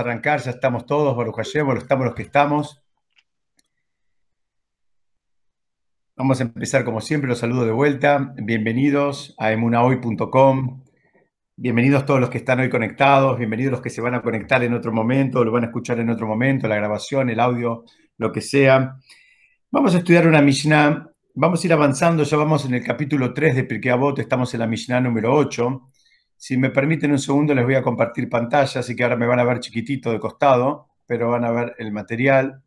arrancar, ya estamos todos, Baruch Hashem, estamos los que estamos. Vamos a empezar como siempre, los saludo de vuelta. Bienvenidos a emunahoy.com. Bienvenidos todos los que están hoy conectados, bienvenidos los que se van a conectar en otro momento, lo van a escuchar en otro momento, la grabación, el audio, lo que sea. Vamos a estudiar una Mishnah, vamos a ir avanzando, ya vamos en el capítulo 3 de Pirkei Avot, estamos en la Mishnah número 8. Si me permiten un segundo, les voy a compartir pantalla, así que ahora me van a ver chiquitito de costado, pero van a ver el material.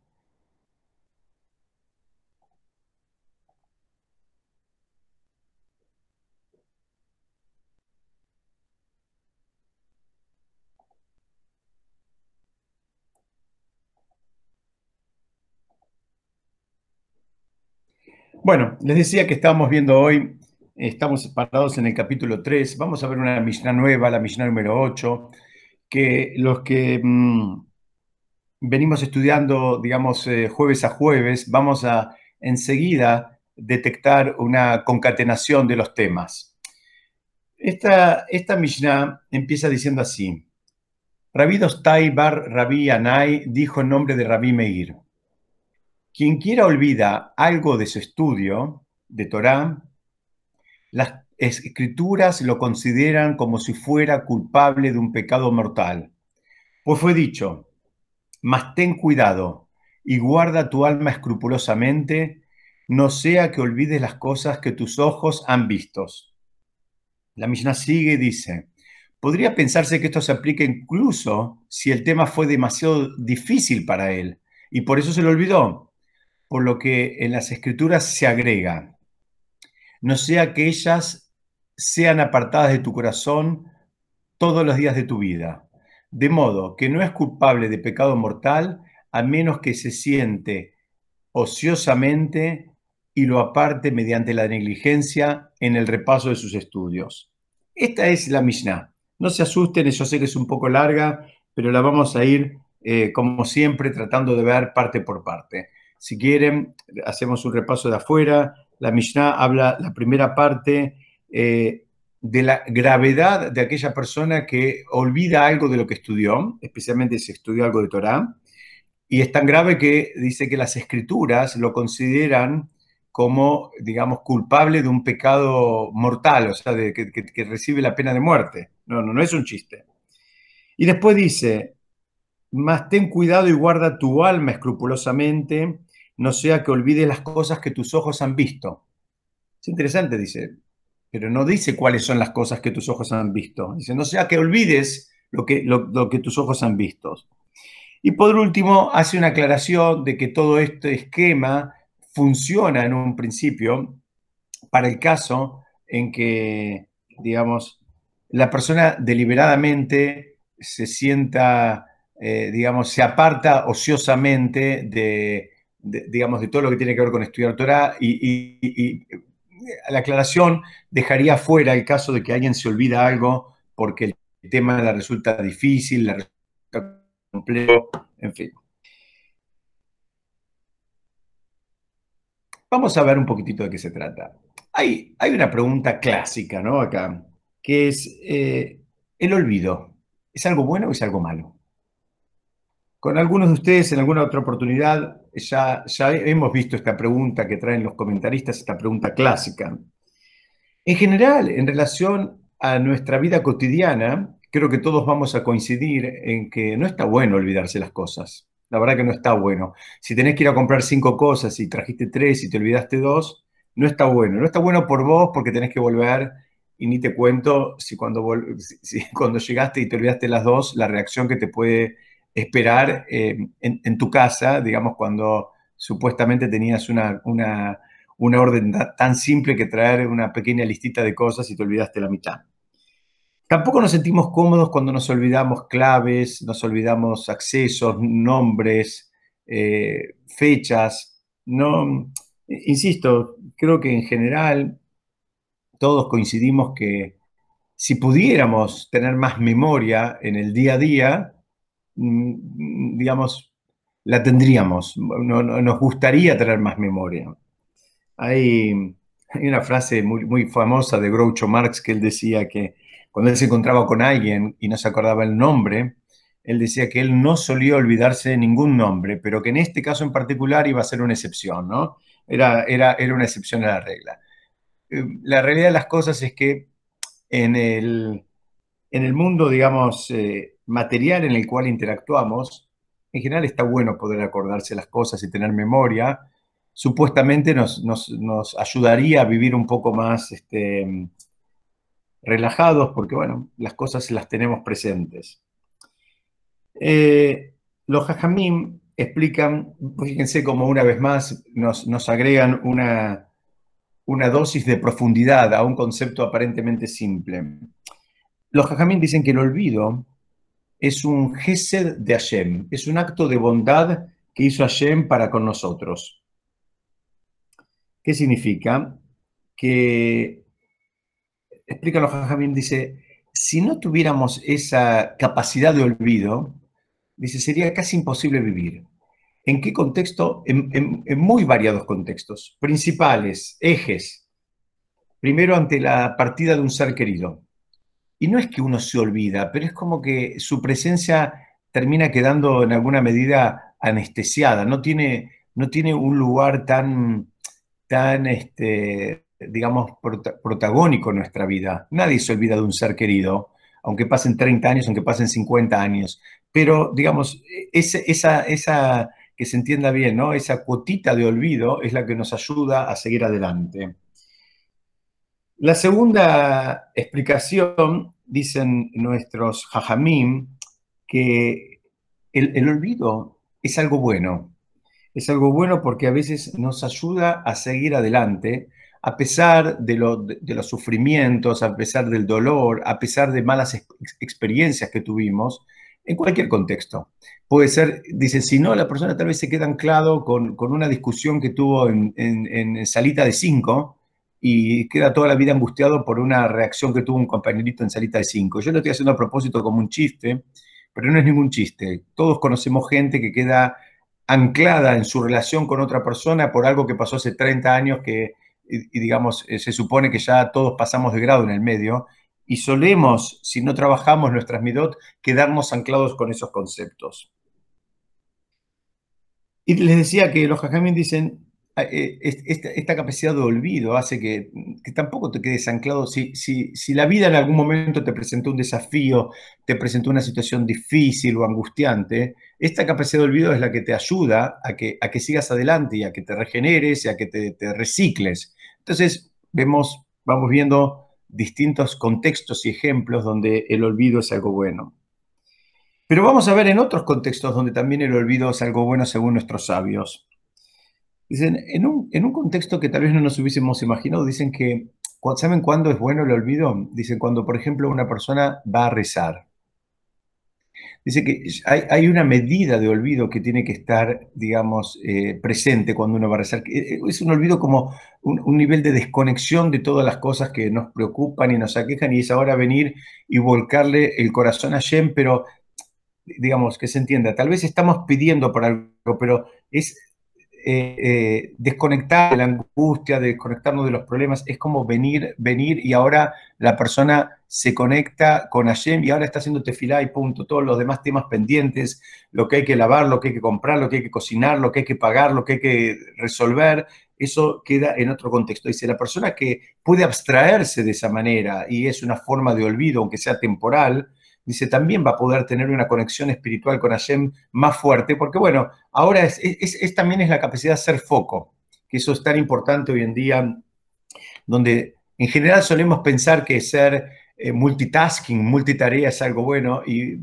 Bueno, les decía que estábamos viendo hoy Estamos parados en el capítulo 3. Vamos a ver una Mishnah nueva, la Mishnah número 8, que los que mm, venimos estudiando, digamos, eh, jueves a jueves, vamos a enseguida detectar una concatenación de los temas. Esta, esta Mishnah empieza diciendo así. Rabí Dostai bar Rabí Anai dijo en nombre de Rabí Meir. Quien quiera olvida algo de su estudio de Torah, las escrituras lo consideran como si fuera culpable de un pecado mortal. Pues fue dicho, mas ten cuidado y guarda tu alma escrupulosamente, no sea que olvides las cosas que tus ojos han visto. La Mishnah sigue y dice, podría pensarse que esto se aplica incluso si el tema fue demasiado difícil para él y por eso se lo olvidó, por lo que en las escrituras se agrega, no sea que ellas sean apartadas de tu corazón todos los días de tu vida. De modo que no es culpable de pecado mortal a menos que se siente ociosamente y lo aparte mediante la negligencia en el repaso de sus estudios. Esta es la Mishnah. No se asusten, yo sé que es un poco larga, pero la vamos a ir, eh, como siempre, tratando de ver parte por parte. Si quieren, hacemos un repaso de afuera, la Mishnah habla, la primera parte, eh, de la gravedad de aquella persona que olvida algo de lo que estudió, especialmente si estudió algo de Torah, y es tan grave que dice que las escrituras lo consideran como, digamos, culpable de un pecado mortal, o sea, de, que, que, recibe la pena de muerte. No, no, no es un chiste. Y después dice, más ten cuidado y guarda tu alma escrupulosamente, no sea que olvides las cosas que tus ojos han visto. Es interesante, dice, pero no dice cuáles son las cosas que tus ojos han visto. Dice, no sea que olvides lo que, lo, que tus ojos han visto. Y por último, hace una aclaración de que todo este esquema funciona en un principio para el caso en que, digamos, la persona deliberadamente se sienta, eh, digamos, se aparta ociosamente de, digamos, de todo lo que tiene que ver con estudiar Torah y, la aclaración dejaría fuera el caso de que alguien se olvida algo porque el tema le resulta difícil, le resulta complejo, en fin. Vamos a ver un poquitito de qué se trata. Hay, hay una pregunta clásica, ¿no? Acá, que es, eh, ¿el olvido es algo bueno o es algo malo? Con algunos de ustedes en alguna otra oportunidad ya, ya hemos visto esta pregunta que traen los comentaristas, esta pregunta clásica. En general, en relación a nuestra vida cotidiana, creo que todos vamos a coincidir en que no está bueno olvidarse las cosas. La verdad que no está bueno. Si tenés que ir a comprar cinco cosas y trajiste tres y te olvidaste dos, no está bueno. No está bueno por vos porque tenés que volver y ni te cuento si cuando, si cuando llegaste y te olvidaste las dos, la reacción que te puede esperar eh, en, tu casa, digamos, cuando supuestamente tenías una, una, orden tan simple que traer una pequeña listita de cosas y te olvidaste la mitad. Tampoco nos sentimos cómodos cuando nos olvidamos claves, nos olvidamos accesos, nombres, eh, fechas. No, insisto, creo que en general todos coincidimos que si pudiéramos tener más memoria en el día a día, digamos, la tendríamos. nos gustaría tener más memoria. Hay, hay una frase muy, muy, famosa de Groucho Marx que él decía que cuando él se encontraba con alguien y no se acordaba el nombre, él decía que él no solía olvidarse de ningún nombre, pero que en este caso en particular iba a ser una excepción, ¿no? Era, era, era una excepción a la regla. Eh, la realidad de las cosas es que en el, en el mundo, digamos, eh, material en el cual interactuamos, en general está bueno poder acordarse las cosas y tener memoria. Supuestamente nos, ayudaría a vivir un poco más este, relajados porque, bueno, las cosas las tenemos presentes. Eh, los jajamim explican, fíjense como una vez más nos, agregan una, una dosis de profundidad a un concepto aparentemente simple. Los jajamim dicen que el olvido es un gesed de Hashem, es un acto de bondad que hizo Hashem para con nosotros. ¿Qué significa? Que, explica los dice, si no tuviéramos esa capacidad de olvido, dice, sería casi imposible vivir. ¿En qué contexto? En, muy variados contextos, principales, ejes. Primero ante la partida de un ser querido. Y no es que uno se olvida, pero es como que su presencia termina quedando en alguna medida anestesiada, no tiene, no tiene un lugar tan, tan este, digamos, protagónico en nuestra vida. Nadie se olvida de un ser querido, aunque pasen 30 años, aunque pasen 50 años. Pero, digamos, esa, esa, que se entienda bien, ¿no? Esa cuotita de olvido es la que nos ayuda a seguir adelante. La segunda explicación, dicen nuestros jajamim, que el, olvido es algo bueno. Es algo bueno porque a veces nos ayuda a seguir adelante, a pesar de, los sufrimientos, a pesar del dolor, a pesar de malas experiencias que tuvimos, en cualquier contexto. Puede ser, dice, si no, la persona tal vez se queda anclado con, una discusión que tuvo en, en salita de cinco, y queda toda la vida angustiado por una reacción que tuvo un compañerito en salita de 5. Yo lo estoy haciendo a propósito como un chiste, pero no es ningún chiste. Todos conocemos gente que queda anclada en su relación con otra persona por algo que pasó hace 30 años que, y, digamos, eh, se supone que ya todos pasamos de grado en el medio y solemos, si no trabajamos nuestras midot, quedarnos anclados con esos conceptos. Y les decía que los jajamín dicen, Ah, eh, esta, capacidad de olvido hace que, tampoco te quedes anclado. Si, la vida en algún momento te presentó un desafío, te presentó una situación difícil o angustiante, esta capacidad de olvido es la que te ayuda a que, a que sigas adelante y a que te regeneres y a que te, te recicles. Entonces, vemos, vamos viendo distintos contextos y ejemplos donde el olvido es algo bueno. Pero vamos a ver en otros contextos donde también el olvido es algo bueno según nuestros sabios. Dicen, en un, en un contexto que tal vez no nos hubiésemos imaginado, dicen que, ¿saben cuándo es bueno el olvido? Dicen, cuando, por ejemplo, una persona va a rezar. Dice que hay, hay una medida de olvido que tiene que estar, digamos, eh, presente cuando uno va a rezar. Eh, es un olvido como un, un, nivel de desconexión de todas las cosas que nos preocupan y nos aquejan y es ahora venir y volcarle el corazón a Shem, pero digamos, que se entienda, tal vez estamos pidiendo por algo, pero es eh, eh, desconectar de la angustia, desconectarnos de los problemas, es como venir, venir y ahora la persona se conecta con Hashem y ahora está haciendo tefilá y punto. Todos los demás temas pendientes, lo que hay que lavar, lo que hay que comprar, lo que hay que cocinar, lo que hay que pagar, lo que hay que resolver, eso queda en otro contexto. Dice, la persona que puede abstraerse de esa manera y es una forma de olvido, aunque sea temporal, dice, también va a poder tener una conexión espiritual con Hashem más fuerte, porque bueno, ahora es, también es la capacidad de ser foco, que eso es tan importante hoy en día, donde en general solemos pensar que ser eh, multitasking, multitarea es algo bueno y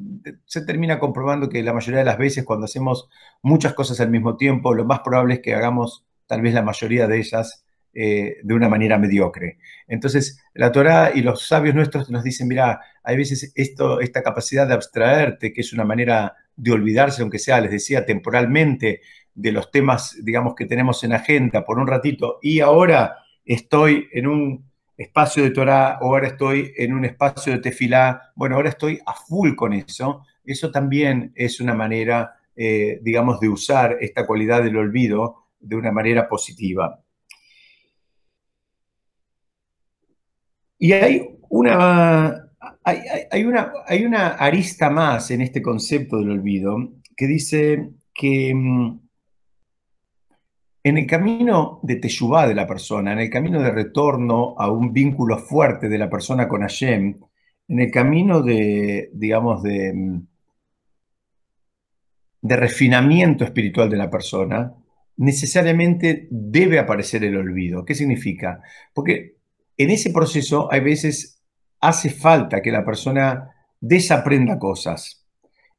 se termina comprobando que la mayoría de las veces cuando hacemos muchas cosas al mismo tiempo, lo más probable es que hagamos tal vez la mayoría de ellas eh, de una manera mediocre. Entonces, la Torá y los sabios nuestros nos dicen, mira, hay veces esto, esta capacidad de abstraerte, que es una manera de olvidarse, aunque sea, les decía, temporalmente, de los temas, digamos, que tenemos en agenda por un ratito, y ahora estoy en un espacio de Torá, o ahora estoy en un espacio de tefilá, bueno, ahora estoy a full con eso, eso también es una manera, eh, digamos, de usar esta cualidad del olvido de una manera positiva. Y hay una, hay, una, arista más en este concepto del olvido que dice que mm, en el camino de Teshuvah de la persona, en el camino de retorno a un vínculo fuerte de la persona con Hashem, en el camino de, digamos, de, mm, de refinamiento espiritual de la persona, necesariamente debe aparecer el olvido. ¿Qué significa? Porque en ese proceso hay veces hace falta que la persona desaprenda cosas.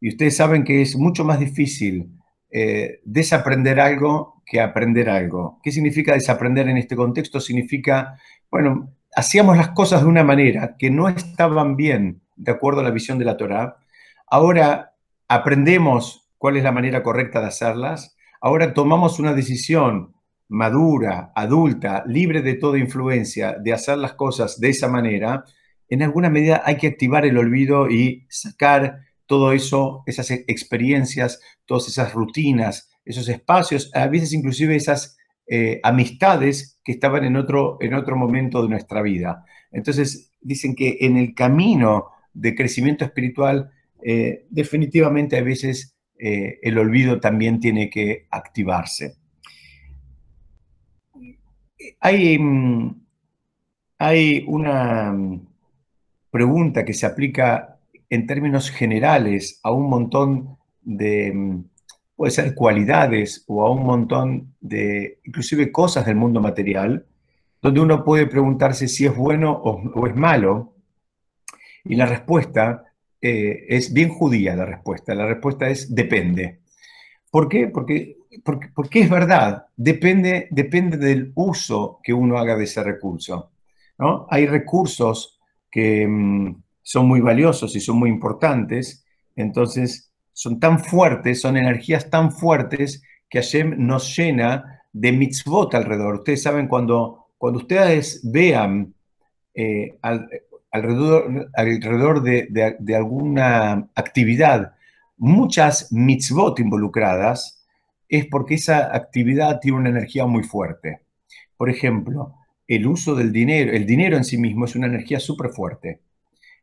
Y ustedes saben que es mucho más difícil eh, desaprender algo que aprender algo. ¿Qué significa desaprender en este contexto? Significa, bueno, hacíamos las cosas de una manera que no estaban bien de acuerdo a la visión de la Torah. Ahora aprendemos cuál es la manera correcta de hacerlas. Ahora tomamos una decisión madura, adulta, libre de toda influencia de hacer las cosas de esa manera. En alguna medida hay que activar el olvido y sacar todo eso, esas e, experiencias, todas esas rutinas, esos espacios, a veces inclusive esas eh, amistades que estaban en otro, en otro momento de nuestra vida. Entonces, dicen que en el camino de crecimiento espiritual, eh, definitivamente a veces eh, el olvido también tiene que activarse. Hay, mm, hay una mm, pregunta que se aplica en términos generales a un montón de, mm, puede ser cualidades o a un montón de, inclusive cosas del mundo material, donde uno puede preguntarse si es bueno o, es malo. Y la respuesta eh, es bien judía, la respuesta. La respuesta es depende. ¿Por qué? Porque, porque, porque es verdad, depende, depende del uso que uno haga de ese recurso. ¿no? Hay recursos que, mm, son muy valiosos y son muy importantes, entonces son tan fuertes, son energías tan fuertes que Hashem nos llena de mitzvot alrededor. Ustedes saben, cuando, cuando ustedes vean eh, alrededor, alrededor de, de, alguna actividad muchas mitzvot involucradas, es porque esa actividad tiene una energía muy fuerte. Por ejemplo, el uso del dinero, el dinero en sí mismo es una energía súper fuerte.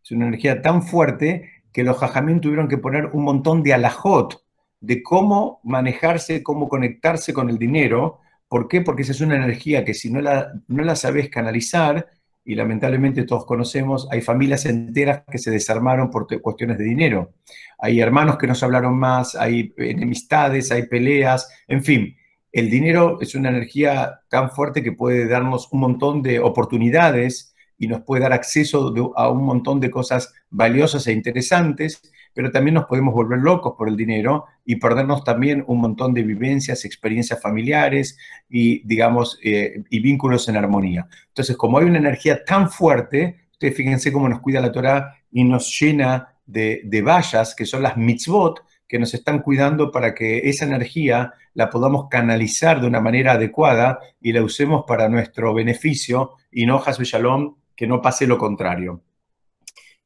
Es una energía tan fuerte que los jajamín tuvieron que poner un montón de alajot de cómo manejarse, cómo conectarse con el dinero. ¿Por qué? Porque esa es una energía que si no la, no la sabes canalizar, y lamentablemente todos conocemos, hay familias enteras que se desarmaron por cuestiones de dinero. Hay hermanos que no se hablaron más, hay enemistades, hay peleas, en fin. El dinero es una energía tan fuerte que puede darnos un montón de oportunidades y nos puede dar acceso a un montón de cosas valiosas e interesantes, pero también nos podemos volver locos por el dinero y perdernos también un montón de vivencias, experiencias familiares y, digamos, eh, y vínculos en armonía. Entonces, como hay una energía tan fuerte, ustedes fíjense cómo nos cuida la Torah y nos llena de, de vallas, que son las mitzvot, que nos están cuidando para que esa energía la podamos canalizar de una manera adecuada y la usemos para nuestro beneficio y no, Hasbe Shalom, que no pase lo contrario.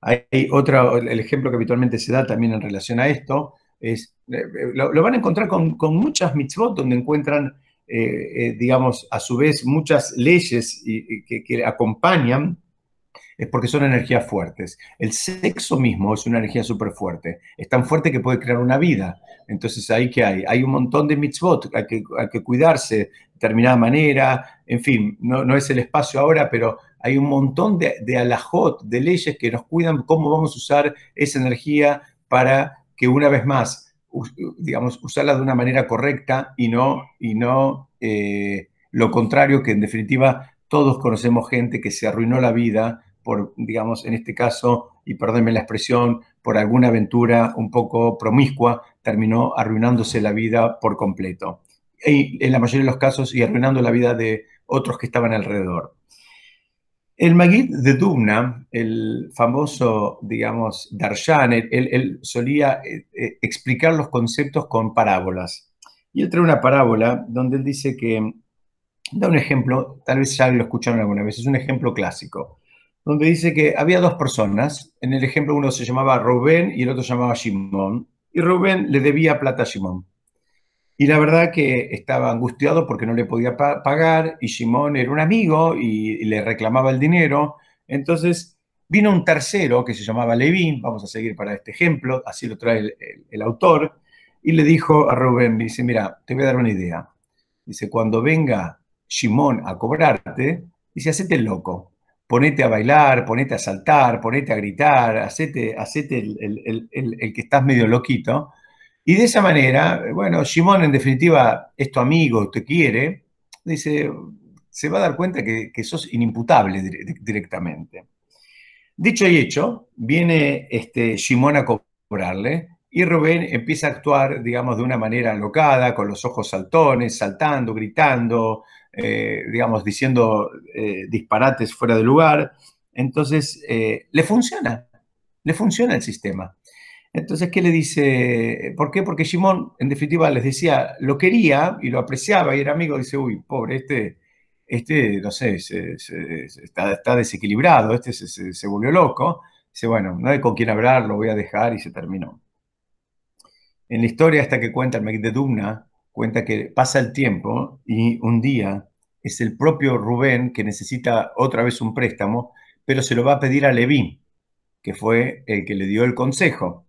Hay otro, el ejemplo que habitualmente se da también en relación a esto, es, eh, lo, van a encontrar con, muchas mitzvot donde encuentran, eh, eh, digamos, a su vez muchas leyes que, acompañan, es porque son energías fuertes. El sexo mismo es una energía súper fuerte, es tan fuerte que puede crear una vida. Entonces, ¿ahí qué hay? Hay un montón de mitzvot, hay que, hay que cuidarse de determinada manera, en fin, no, es el espacio ahora, pero hay un montón de, de alajot, de leyes que nos cuidan cómo vamos a usar esa energía para que una vez más, digamos, usarla de una manera correcta y no, y no eh, lo contrario, que en definitiva todos conocemos gente que se arruinó la vida por, digamos, en este caso, y perdónenme la expresión, por alguna aventura un poco promiscua, terminó arruinándose la vida por completo. Y en la mayoría de los casos, y arruinando la vida de otros que estaban alrededor. El Magid de Dubna, el famoso, digamos, Darshan, él, solía eh, eh, explicar los conceptos con parábolas. Y él trae una parábola donde él dice que, da un ejemplo, tal vez ya lo escucharon alguna vez, es un ejemplo clásico, donde dice que había dos personas, en el ejemplo uno se llamaba Rubén y el otro se llamaba Shimón, y Rubén le debía plata a Shimón. Y la verdad que estaba angustiado porque no le podía pagar y Simón era un amigo y, le reclamaba el dinero. Entonces vino un tercero que se llamaba Leví, vamos a seguir para este ejemplo, así lo trae el, autor, y le dijo a Rubén, dice, mira, te voy a dar una idea. Dice, cuando venga Shimón a cobrarte, dice, hacete loco, ponete a bailar, ponete a saltar, ponete a gritar, hacete, hacete el, que estás medio loquito. Y de esa manera, bueno, Shimón en definitiva es tu amigo, te quiere, dice, se va a dar cuenta que, que sos inimputable directamente. Dicho y hecho, viene este, Shimón a cobrarle y Rubén empieza a actuar, digamos, de una manera alocada, con los ojos saltones, saltando, gritando, eh, digamos, diciendo eh, disparates fuera de lugar. Entonces, eh, le funciona, le funciona el sistema. Entonces, ¿qué le dice? ¿Por qué? Porque Shimón, en definitiva, les decía, lo quería y lo apreciaba y era amigo. Dice, uy, pobre, este este, no sé, está, desequilibrado, este se, volvió loco. Dice, bueno, no hay con quién hablar, lo voy a dejar y se terminó. En la historia esta que cuenta el de Dumna, cuenta que pasa el tiempo y un día es el propio Rubén que necesita otra vez un préstamo, pero se lo va a pedir a Leví, que fue el que le dio el consejo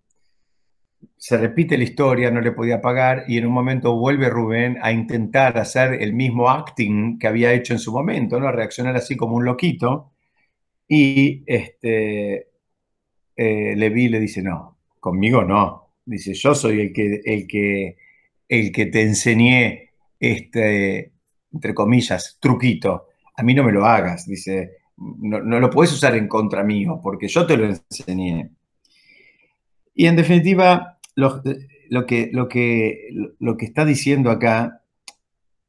se repite la historia, no le podía pagar y en un momento vuelve Rubén a intentar hacer el mismo acting que había hecho en su momento, ¿no? A reaccionar así como un loquito. Y este, eh, Levi le dice, no, conmigo no. Dice, yo soy el que, el que, el que te enseñé este, entre comillas, truquito. A mí no me lo hagas. Dice, no, no lo puedes usar en contra mío porque yo te lo enseñé. Y en definitiva, lo, que, lo, que, lo que está diciendo acá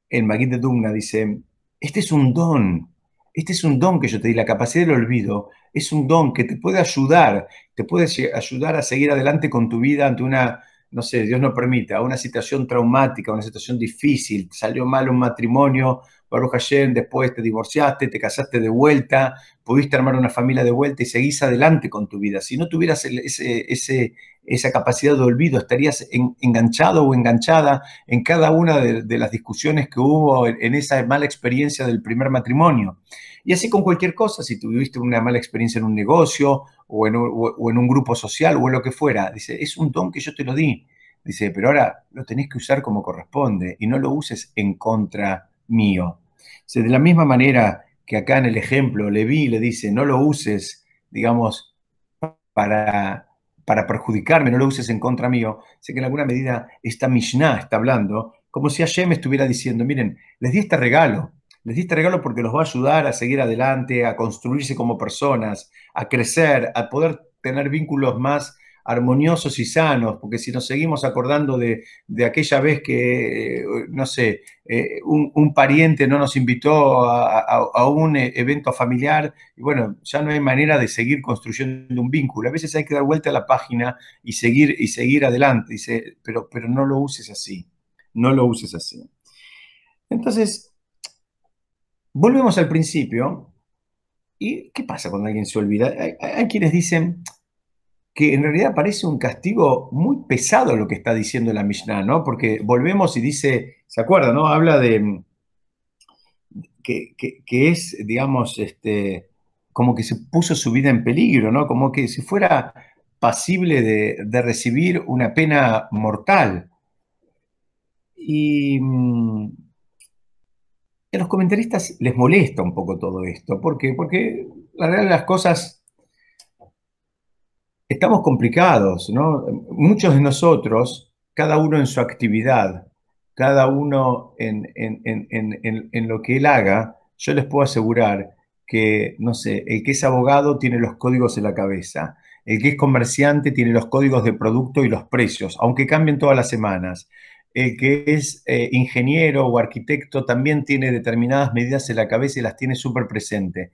el Maguid de Dugna dice, este es un don, este es un don que yo te di, la capacidad del olvido es un don que te puede ayudar, te puede ayudar a seguir adelante con tu vida ante una, no sé, Dios no permita, una situación traumática, una situación difícil, salió mal un matrimonio, Baruch Hashem, después te divorciaste, te casaste de vuelta, pudiste armar una familia de vuelta y seguís adelante con tu vida. Si no tuvieras ese, esa capacidad de olvido, estarías enganchado o enganchada en cada una de, las discusiones que hubo en, esa mala experiencia del primer matrimonio. Y así con cualquier cosa, si tuviste una mala experiencia en un negocio o en un, o en un grupo social o en lo que fuera, dice, es un don que yo te lo di. Dice, pero ahora lo tenés que usar como corresponde y no lo uses en contra mío. de la misma manera que acá en el ejemplo Leví le dice, no lo uses, digamos, para, para perjudicarme, no lo uses en contra mío, sé que en alguna medida esta Mishnah está hablando como si Hashem estuviera diciendo, miren, les di este regalo, les di este regalo porque los va a ayudar a seguir adelante, a construirse como personas, a crecer, a poder tener vínculos más armoniosos y sanos, porque si nos seguimos acordando de, aquella vez que, no sé, eh, un, pariente no nos invitó a, un e, evento familiar, y bueno, ya no hay manera de seguir construyendo un vínculo. A veces hay que dar vuelta a la página y seguir, y seguir adelante, dice, pero, pero no lo uses así, no lo uses así. Entonces, volvemos al principio. ¿Y qué pasa cuando alguien se olvida? hay quienes dicen, que en realidad parece un castigo muy pesado lo que está diciendo la Mishnah, ¿no? Porque volvemos y dice, ¿se acuerda, no? Habla de que, es, digamos, este, como que se puso su vida en peligro, ¿no? Como que si fuera pasible de, recibir una pena mortal. Y mm, a los comentaristas les molesta un poco todo esto. ¿Por qué? Porque la realidad de las cosas estamos complicados, ¿no? Muchos de nosotros, cada uno en su actividad, cada uno en, en, lo que él haga, yo les puedo asegurar que, no sé, el que es abogado tiene los códigos en la cabeza, el que es comerciante tiene los códigos de producto y los precios, aunque cambien todas las semanas. El que es eh, ingeniero o arquitecto también tiene determinadas medidas en la cabeza y las tiene súper presente.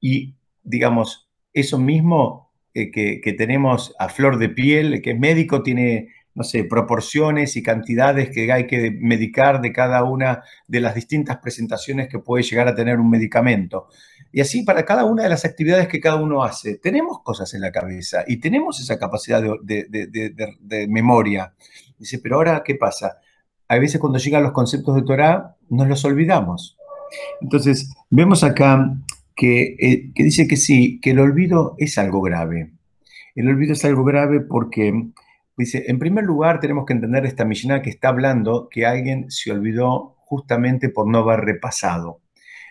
Y, digamos, eso mismo que, tenemos a flor de piel, que es médico, tiene, no sé, proporciones y cantidades que hay que medicar de cada una de las distintas presentaciones que puede llegar a tener un medicamento. Y así para cada una de las actividades que cada uno hace, tenemos cosas en la cabeza y tenemos esa capacidad de, memoria. Dice, pero ahora, ¿qué pasa? A veces cuando llegan los conceptos de Torah, nos los olvidamos. Entonces, vemos acá que, eh, que dice que sí, que el olvido es algo grave. El olvido es algo grave porque, dice, en primer lugar tenemos que entender esta Mishnah que está hablando que alguien se olvidó justamente por no haber repasado.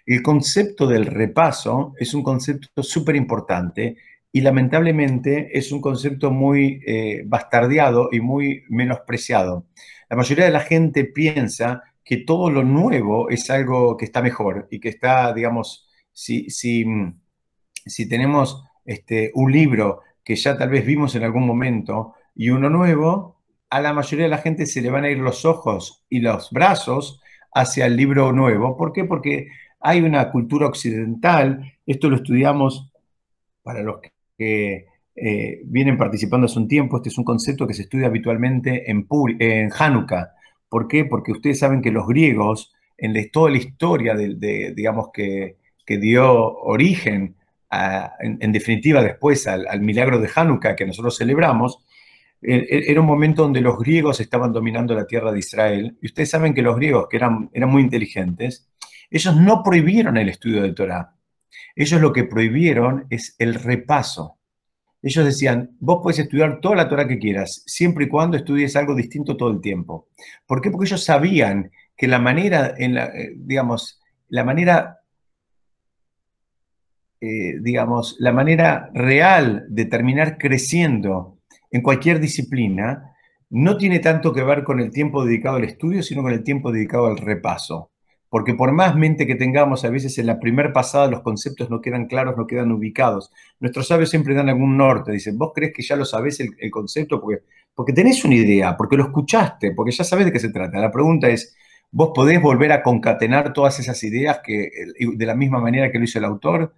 El concepto del repaso es un concepto súper importante y lamentablemente es un concepto muy eh, bastardeado y muy menospreciado. La mayoría de la gente piensa que todo lo nuevo es algo que está mejor y que está, digamos, si, si, si tenemos este, un libro que ya tal vez vimos en algún momento y uno nuevo, a la mayoría de la gente se le van a ir los ojos y los brazos hacia el libro nuevo. ¿Por qué? Porque hay una cultura occidental, esto lo estudiamos para los que eh, vienen participando hace un tiempo, este es un concepto que se estudia habitualmente en, en Hanukkah. ¿Por qué? Porque ustedes saben que los griegos, en toda la historia de, digamos que, que, dio origen, en, definitiva después al, milagro de Hanukkah que nosotros celebramos, e, e, era un momento donde los griegos estaban dominando la tierra de Israel. Y ustedes saben que los griegos, que eran, eran muy inteligentes, ellos no prohibieron el estudio de Torah. Ellos lo que prohibieron es el repaso. Ellos decían, vos puedes estudiar toda la Torah que quieras, siempre y cuando estudies algo distinto todo el tiempo. ¿Por qué? Porque ellos sabían que la manera, en la, eh, digamos, la manera, eh, digamos, la manera real de terminar creciendo en cualquier disciplina no tiene tanto que ver con el tiempo dedicado al estudio, sino con el tiempo dedicado al repaso porque por más mente que tengamos, a veces en la primera pasada los conceptos no quedan claros, no quedan ubicados. Nuestros sabios siempre dan algún norte, dicen, vos crees que ya lo sabés el, concepto porque, porque tenés una idea, porque lo escuchaste, porque ya sabés de qué se trata. La pregunta es, ¿vos podés volver a concatenar todas esas ideas que, de la misma manera que lo hizo el autor?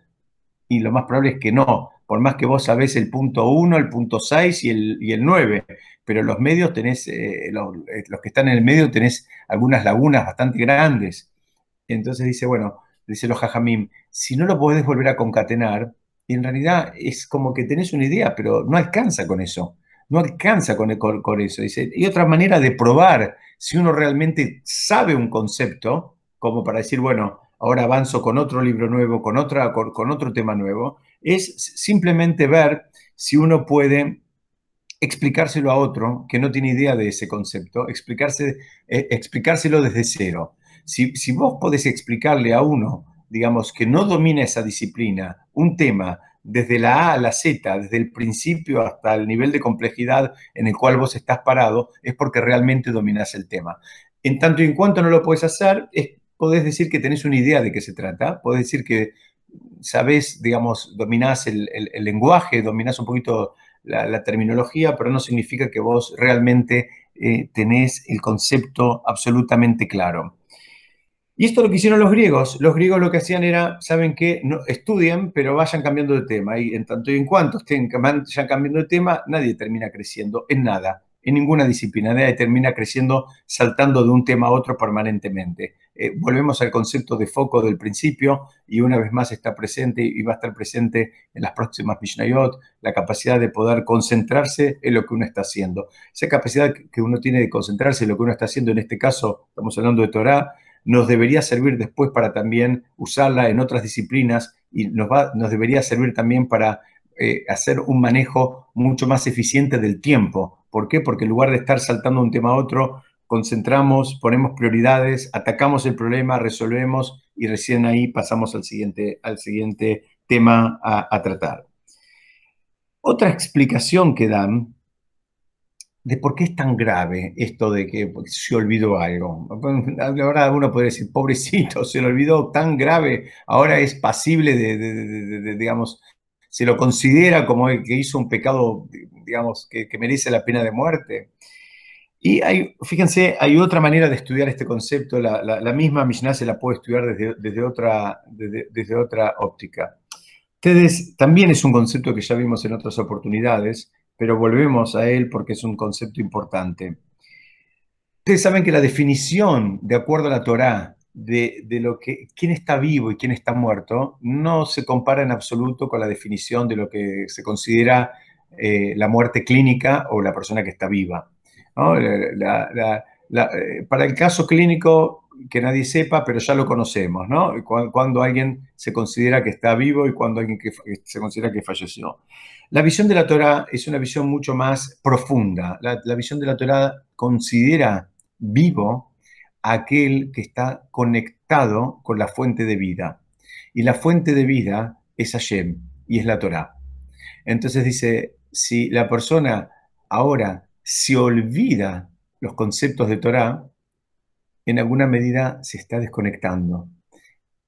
Y lo más probable es que no, por más que vos sabés el punto 1, el punto 6 y el, y el 9, pero los medios tenés, eh, los, eh, los que están en el medio tenés algunas lagunas bastante grandes. Entonces dice, bueno, dice los jajamim, si no lo podés volver a concatenar, en realidad es como que tenés una idea, pero no alcanza con eso. No alcanza con, con, eso. Dice, y otra manera de probar si uno realmente sabe un concepto, como para decir, bueno, ahora avanzo con otro libro nuevo, con, otra, con, otro tema nuevo, es simplemente ver si uno puede explicárselo a otro que no tiene idea de ese concepto, explicarse, eh, explicárselo desde cero. Si, vos podés explicarle a uno, digamos, que no domina esa disciplina, un tema desde la A a la Z, desde el principio hasta el nivel de complejidad en el cual vos estás parado, es porque realmente dominás el tema. En tanto y en cuanto no lo podés hacer, podés decir que tenés una idea de qué se trata, podés decir que sabés, digamos, dominás el, lenguaje, dominás un poquito la, terminología, pero no significa que vos realmente eh, tenés el concepto absolutamente claro. Y esto es lo que hicieron los griegos. Los griegos lo que hacían era, ¿saben qué? No, estudian, pero vayan cambiando de tema. Y en tanto y en cuanto estén cambiando de tema, nadie termina creciendo en nada, en ninguna disciplina. Nadie termina creciendo saltando de un tema a otro permanentemente. Eh, volvemos al concepto de foco del principio y una vez más está presente y va a estar presente en las próximas Mishnayot, la capacidad de poder concentrarse en lo que uno está haciendo. Esa capacidad que uno tiene de concentrarse en lo que uno está haciendo, en este caso estamos hablando de Torah, nos debería servir después para también usarla en otras disciplinas y nos, va, nos debería servir también para eh, hacer un manejo mucho más eficiente del tiempo. ¿Por qué? Porque en lugar de estar saltando un tema a otro, concentramos, ponemos prioridades, atacamos el problema, resolvemos y recién ahí pasamos al siguiente, al siguiente tema a tratar. Otra explicación que dan de por qué es tan grave esto de que se olvidó algo. Ahora uno puede decir, pobrecito, se lo olvidó tan grave, ahora es pasible de, digamos, se lo considera como el que hizo un pecado, digamos, que, merece la pena de muerte. Y hay, fíjense, hay otra manera de estudiar este concepto, la, misma Mishnah se la puede estudiar desde, desde otra, desde otra óptica. Ustedes, también es un concepto que ya vimos en otras oportunidades, pero volvemos a él porque es un concepto importante. Ustedes saben que la definición, de acuerdo a la Torá, de, lo que quién está vivo y quién está muerto, no se compara en absoluto con la definición de lo que se considera eh, la muerte clínica o la persona que está viva. Eh, para el caso clínico, que nadie sepa, pero ya lo conocemos, ¿no? Cuando, alguien se considera que está vivo y cuando alguien que, se considera que falleció. La visión de la Torah es una visión mucho más profunda. La, visión de la Torah considera vivo aquel que está conectado con la fuente de vida. Y la fuente de vida es Hashem y es la Torah. Entonces dice, si la persona ahora se olvida los conceptos de Torah, en alguna medida se está desconectando.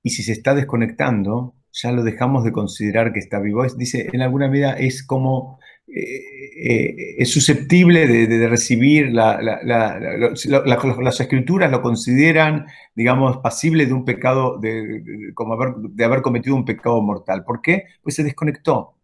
Y si se está desconectando, ya lo dejamos de considerar que está vivo. dice, en alguna medida es como, eh, eh, es susceptible de, recibir, las escrituras lo consideran, digamos, pasible de un pecado, de, como haber, de haber cometido un pecado mortal. ¿Por qué? Pues se desconectó.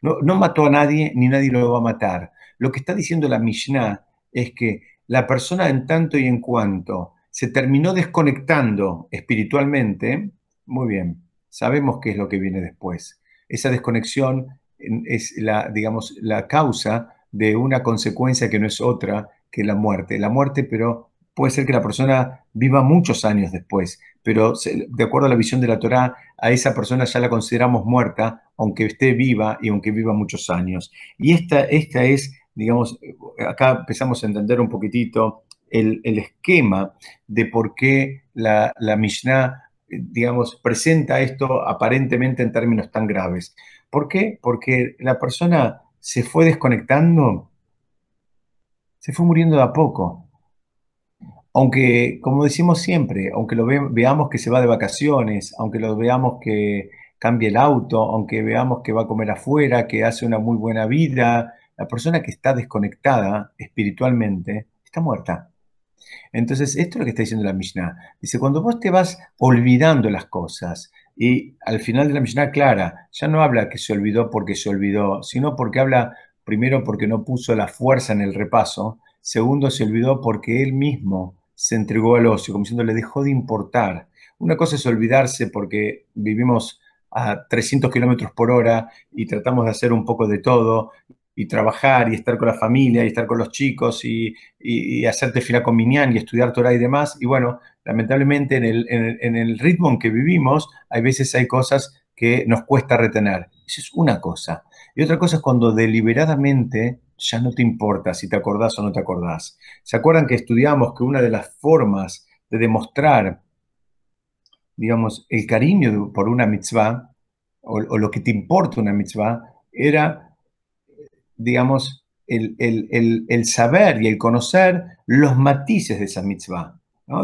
No, no mató a nadie, ni nadie lo va a matar. Lo que está diciendo la Mishnah es que la persona en tanto y en cuanto se terminó desconectando espiritualmente, muy bien, sabemos qué es lo que viene después. Esa desconexión es la, digamos, la causa de una consecuencia que no es otra que la muerte. La muerte, pero puede ser que la persona viva muchos años después, pero de acuerdo a la visión de la Torá, a esa persona ya la consideramos muerta, aunque esté viva y aunque viva muchos años. Y esta, esta es, digamos, acá empezamos a entender un poquitito el, esquema de por qué la, la Mishnah, digamos, presenta esto aparentemente en términos tan graves. ¿Por qué? Porque la persona se fue desconectando, se fue muriendo de a poco. Aunque, como decimos siempre, aunque lo veamos que se va de vacaciones, aunque lo veamos que cambia el auto, aunque veamos que va a comer afuera, que hace una muy buena vida, la persona que está desconectada espiritualmente está muerta. Entonces, esto es lo que está diciendo la Mishnah. Dice, cuando vos te vas olvidando las cosas, y al final de la Mishnah clara, ya no habla que se olvidó porque se olvidó, sino porque habla primero porque no puso la fuerza en el repaso, segundo se olvidó porque él mismo se entregó al ocio, como diciendo le dejó de importar. Una cosa es olvidarse porque vivimos a 300 kilómetros por hora y tratamos de hacer un poco de todo y trabajar y estar con la familia y estar con los chicos y, y, hacerte fila con Minyan y estudiar Torah y demás. Y bueno, lamentablemente en el, en, el, ritmo en que vivimos, hay veces hay cosas que nos cuesta retener. Eso es una cosa. Y otra cosa es cuando deliberadamente ya no te importa si te acordás o no te acordás. ¿Se acuerdan que estudiamos que una de las formas de demostrar, digamos, el cariño por una mitzvah o, o lo que te importa una mitzvah era digamos, el, saber y el conocer los matices de esa mitzvah.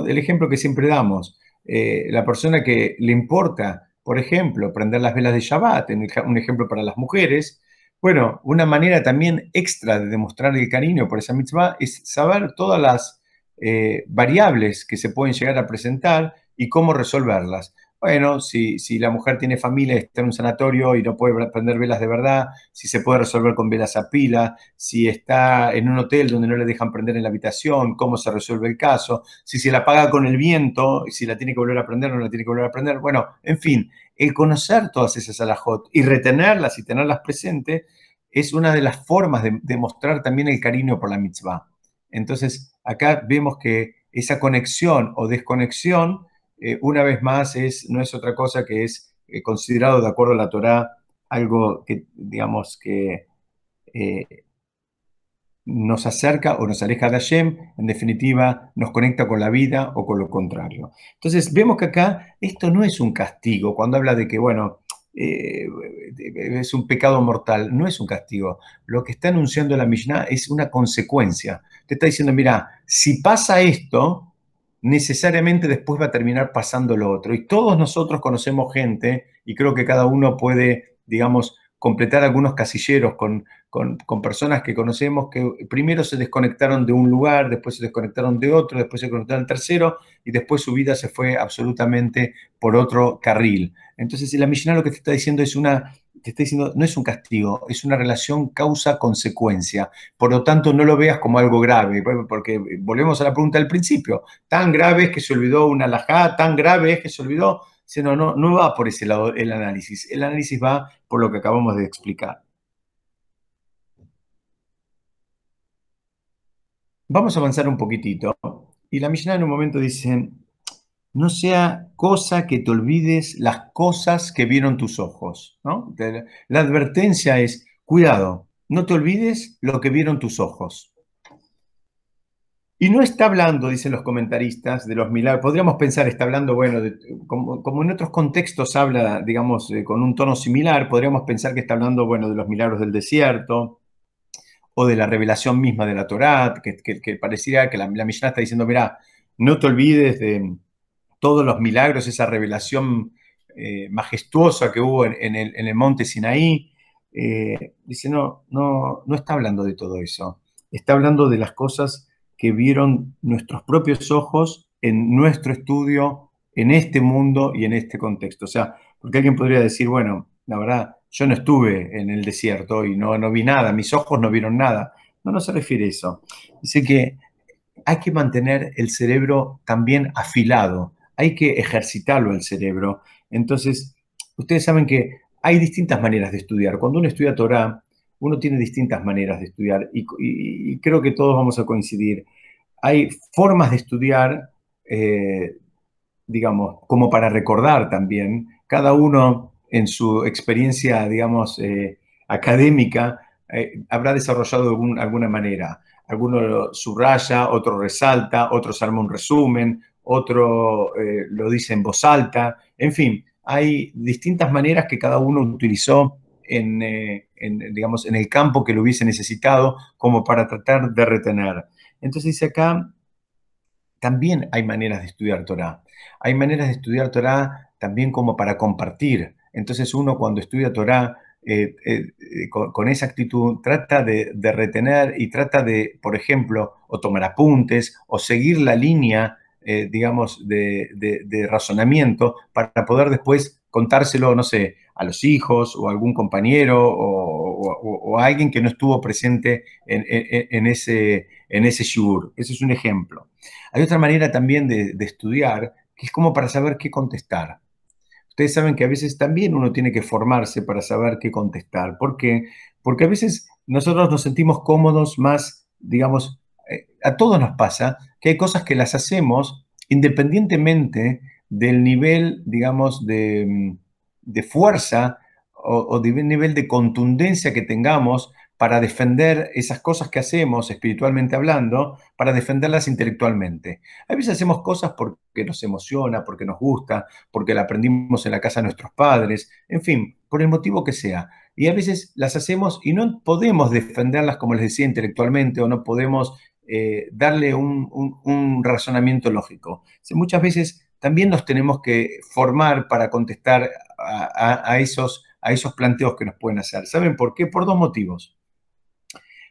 El ejemplo que siempre damos, eh, la persona que le importa, por ejemplo, prender las velas de Shabbat, un ejemplo para las mujeres, bueno, una manera también extra de demostrar el cariño por esa mitzvah es saber todas las eh, variables que se pueden llegar a presentar y cómo resolverlas. Bueno, si, si la mujer tiene familia, está en un sanatorio y no puede prender velas de verdad, si se puede resolver con velas a pila, si está en un hotel donde no le dejan prender en la habitación, cómo se resuelve el caso, si se la apaga con el viento, si la tiene que volver a prender, no la tiene que volver a prender. Bueno, en fin, el conocer todas esas alajot y retenerlas y tenerlas presentes es una de las formas de, demostrar también el cariño por la mitzvah. Entonces, acá vemos que esa conexión o desconexión eh, una vez más, es, no es otra cosa que es eh, considerado de acuerdo a la Torá algo que, digamos, que eh, nos acerca o nos aleja de Hashem, en definitiva, nos conecta con la vida o con lo contrario. Entonces, vemos que acá esto no es un castigo, cuando habla de que, bueno, es un pecado mortal, no es un castigo. Lo que está anunciando la Mishnah es una consecuencia. Te está diciendo, mira, si pasa esto, necesariamente después va a terminar pasando lo otro. Y todos nosotros conocemos gente, y creo que cada uno puede, digamos, completar algunos casilleros con, con, personas que conocemos que primero se desconectaron de un lugar, después se desconectaron de otro, después se conectaron tercero, y después su vida se fue absolutamente por otro carril. Entonces, la Mishnah lo que te está diciendo es una te está diciendo, no es un castigo, es una relación causa-consecuencia. Por lo tanto, no lo veas como algo grave, porque volvemos a la pregunta del principio. Tan grave es que se olvidó una alajá, tan grave es que se olvidó. No, no, no va por ese lado el análisis. El análisis va por lo que acabamos de explicar. Vamos a avanzar un poquitito. Y la Mishnah en un momento dice, no sea cosa que te olvides las cosas que vieron tus ojos. ¿no? La advertencia es, cuidado, no te olvides lo que vieron tus ojos. Y no está hablando, dicen los comentaristas, de los milagros. Podríamos pensar, está hablando, bueno, como, en otros contextos habla, digamos, eh, con un tono similar, podríamos pensar que está hablando, bueno, de los milagros del desierto o de la revelación misma de la Torá, que, que, pareciera que la, la Mishnah está diciendo, mira, no te olvides de todos los milagros, esa revelación eh, majestuosa que hubo en, el, monte Sinaí. Eh, dice, no, no, no está hablando de todo eso. Está hablando de las cosas que vieron nuestros propios ojos en nuestro estudio, en este mundo y en este contexto. O sea, porque alguien podría decir, bueno, la verdad, yo no estuve en el desierto y no, no vi nada, mis ojos no vieron nada. No, no se refiere a eso. Dice que hay que mantener el cerebro también afilado, hay que ejercitarlo el cerebro. Entonces, ustedes saben que hay distintas maneras de estudiar. Cuando uno estudia Torah, uno tiene distintas maneras de estudiar y, creo que todos vamos a coincidir. Hay formas de estudiar, eh, digamos, como para recordar también, cada uno en su experiencia, digamos, eh, académica, eh, habrá desarrollado de alguna manera. Alguno subraya, otro resalta, otro arma un resumen, otro lo dice en voz alta, en fin, hay distintas maneras que cada uno utilizó eh, en, digamos, en el campo que lo hubiese necesitado como para tratar de retener. Entonces dice acá, también hay maneras de estudiar Torah. Hay maneras de estudiar Torah también como para compartir. Entonces uno cuando estudia Torah eh, eh, con, esa actitud trata de, retener y trata de, por ejemplo, o tomar apuntes o seguir la línea, digamos, de, razonamiento para poder después contárselo, no sé, a los hijos o a algún compañero o, a alguien que no estuvo presente en, ese, en ese. Ese es un ejemplo. Hay otra manera también de, estudiar que es como para saber qué contestar. Ustedes saben que a veces también uno tiene que formarse para saber qué contestar. ¿Por qué? Porque a veces nosotros nos sentimos cómodos más, digamos, eh, a todos nos pasa que hay cosas que las hacemos independientemente del nivel, digamos, de, fuerza o, del nivel de contundencia que tengamos para defender esas cosas que hacemos, espiritualmente hablando, para defenderlas intelectualmente. A veces hacemos cosas porque nos emociona, porque nos gusta, porque la aprendimos en la casa de nuestros padres, en fin, por el motivo que sea. Y a veces las hacemos y no podemos defenderlas, como les decía, intelectualmente, o no podemos eh, darle un, razonamiento lógico. Muchas veces también nos tenemos que formar para contestar a esos planteos que nos pueden hacer. ¿Saben por qué? Por dos motivos.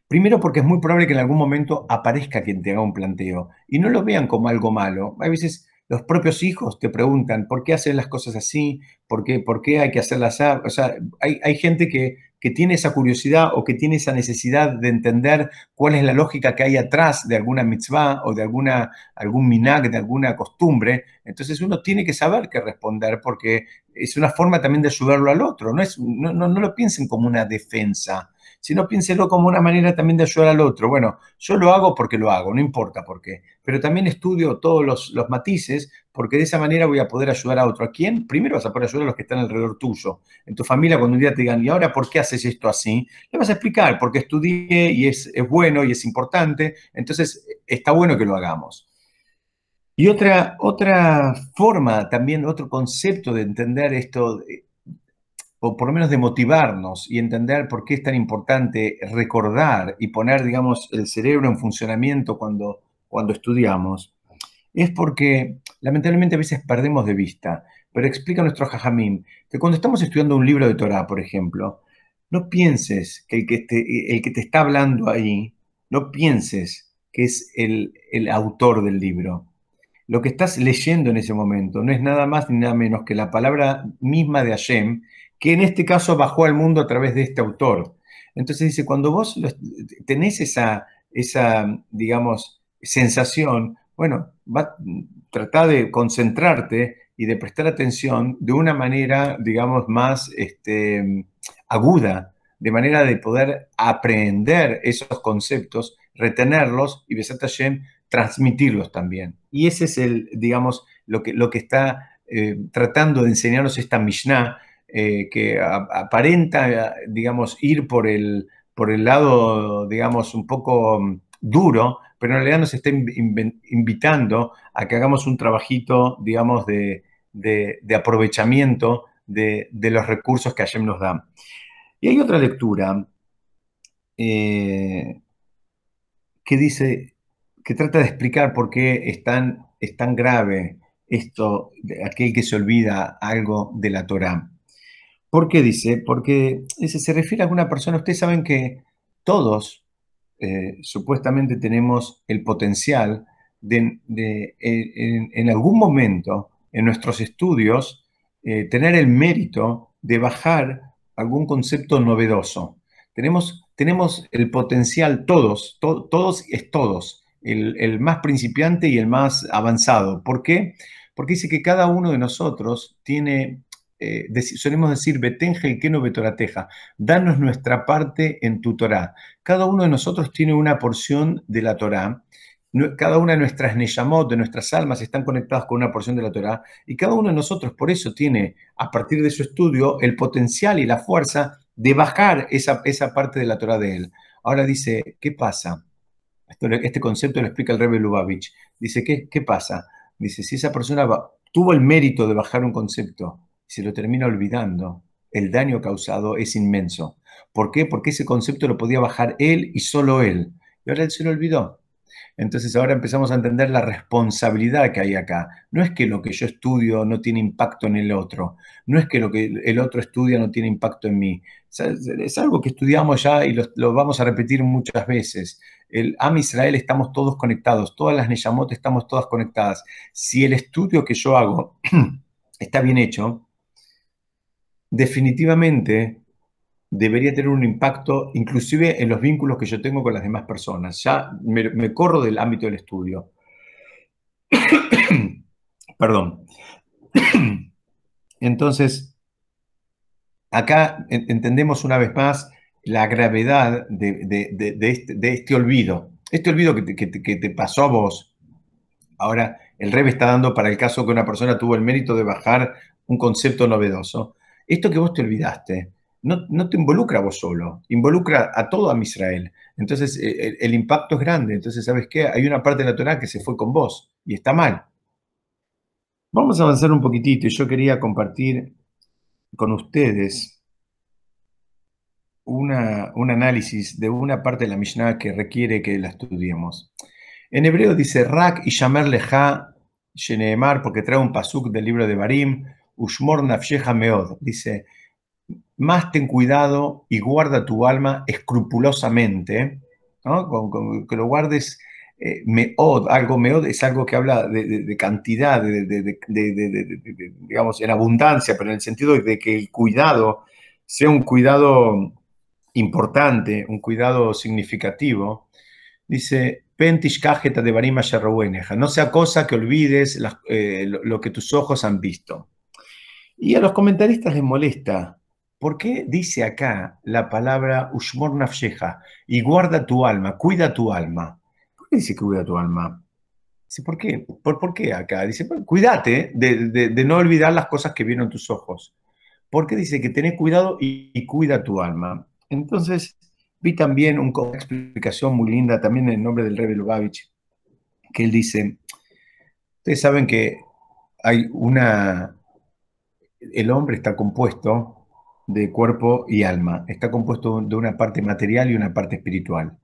Primero porque es muy probable que en algún momento aparezca quien te haga un planteo y no lo vean como algo malo. A veces los propios hijos te preguntan por qué hacen las cosas así, por qué, por qué hay que hacerlas así. O sea, hay, hay gente que que tiene esa curiosidad o que tiene esa necesidad de entender cuál es la lógica que hay atrás de alguna mitzvah o de alguna, algún minag, de alguna costumbre, entonces uno tiene que saber qué responder porque es una forma también de ayudarlo al otro, no, es, no, no, no lo piensen como una defensa, sino piénselo como una manera también de ayudar al otro. Bueno, yo lo hago porque lo hago, no importa por qué, pero también estudio todos los, matices porque de esa manera voy a poder ayudar a otro. ¿A quién? Primero vas a poder ayudar a los que están alrededor tuyo. En tu familia, cuando un día te digan, ¿y ahora por qué haces esto así? Le vas a explicar, porque estudié y es, es bueno y es importante, entonces está bueno que lo hagamos. Y otra, otra forma, también otro concepto de entender esto, o por lo menos de motivarnos y entender por qué es tan importante recordar y poner, digamos, el cerebro en funcionamiento cuando, cuando estudiamos, es porque lamentablemente a veces perdemos de vista. Pero explica nuestro Jajamín que cuando estamos estudiando un libro de Torah, por ejemplo, no pienses que el que te, el que te está hablando ahí, no pienses que es el, el autor del libro. Lo que estás leyendo en ese momento no es nada más ni nada menos que la palabra misma de Hashem que en este caso bajó al mundo a través de este autor. Entonces dice, cuando vos tenés esa, esa, digamos, sensación, bueno, va, trata de concentrarte y de prestar atención de una manera, digamos, más este, aguda, de manera de poder aprender esos conceptos, retenerlos y, Besat transmitirlos también. Y ese es el, digamos, lo que, lo que está tratando de enseñarnos esta Mishnah, que aparenta, digamos, ir por el, por el lado, digamos, un poco mm, duro, pero en realidad nos está invitando a que hagamos un trabajito, digamos, de, aprovechamiento de, los recursos que Hashem nos da. Y hay otra lectura eh, que dice, que trata de explicar por qué es tan, es tan grave esto de aquel que se olvida algo de la Torah. ¿Por qué dice? Porque se refiere a alguna persona, ustedes saben que todos eh, supuestamente tenemos el potencial de, en, algún momento en nuestros estudios eh, tener el mérito de bajar algún concepto novedoso. Tenemos, tenemos el potencial, todos, todos es todos, el, el, más principiante y el más avanzado. ¿Por qué? Porque dice que cada uno de nosotros tiene eh, solemos decir, betenje y que no betorateja, danos nuestra parte en tu Torah. Cada uno de nosotros tiene una porción de la Torah, cada una de nuestras neyamot, de nuestras almas, están conectadas con una porción de la Torah, y cada uno de nosotros por eso tiene, a partir de su estudio, el potencial y la fuerza de bajar esa, esa parte de la Torah de él. Ahora dice, ¿qué pasa? este concepto lo explica el Rebbe Lubavitch. Dice, ¿qué, ¿qué pasa? Dice, si esa persona tuvo el mérito de bajar un concepto, se lo termina olvidando, el daño causado es inmenso. ¿Por qué? Porque ese concepto lo podía bajar él y solo él. Y ahora él se lo olvidó. Entonces ahora empezamos a entender la responsabilidad que hay acá. No es que lo que yo estudio no tiene impacto en el otro. No es que lo que el otro estudia no tiene impacto en mí. Es algo que estudiamos ya y lo, vamos a repetir muchas veces. El Am Israel estamos todos conectados. Todas las Neyamot estamos todas conectadas. Si el estudio que yo hago está bien hecho, definitivamente debería tener un impacto inclusive en los vínculos que yo tengo con las demás personas. Ya me, corro del ámbito del estudio. Perdón. Entonces, acá entendemos una vez más la gravedad de, este, este, olvido. Este olvido que te, pasó a vos, ahora el REV está dando para el caso que una persona tuvo el mérito de bajar un concepto novedoso esto que vos te olvidaste no, te involucra a vos solo, involucra a todo a Israel. Entonces eh, el, impacto es grande. Entonces, ¿sabes qué? Hay una parte de la Torah que se fue con vos y está mal. Vamos a avanzar un poquitito y yo quería compartir con ustedes una, un análisis de una parte de la Mishnah que requiere que la estudiemos. En hebreo dice Rak y Shamer Leja porque trae un pasuk del libro de Barim, Ushmor meod, dice, más ten cuidado y guarda tu alma escrupulosamente, que lo guardes eh, meod, algo meod es algo que habla de, cantidad, de, digamos, en abundancia, pero en el sentido de que el cuidado sea un cuidado importante, un cuidado significativo. Dice, Pentish de Barima no sea cosa que olvides eh, lo que tus ojos han visto. Y a los comentaristas les molesta. ¿Por qué dice acá la palabra Ushmor Nafsheja? Y guarda tu alma, cuida tu alma. ¿Por qué dice cuida tu alma? Dice, ¿por qué? ¿Por, qué acá? Dice, cuídate de, no olvidar las cosas que vieron tus ojos. ¿Por qué dice que tenés cuidado y, cuida tu alma? Entonces, vi también una explicación muy linda, también en nombre del Rebbe Lubavitch, que él dice, ustedes saben que hay una, el hombre está compuesto de cuerpo y alma, está compuesto de una parte material y una parte espiritual.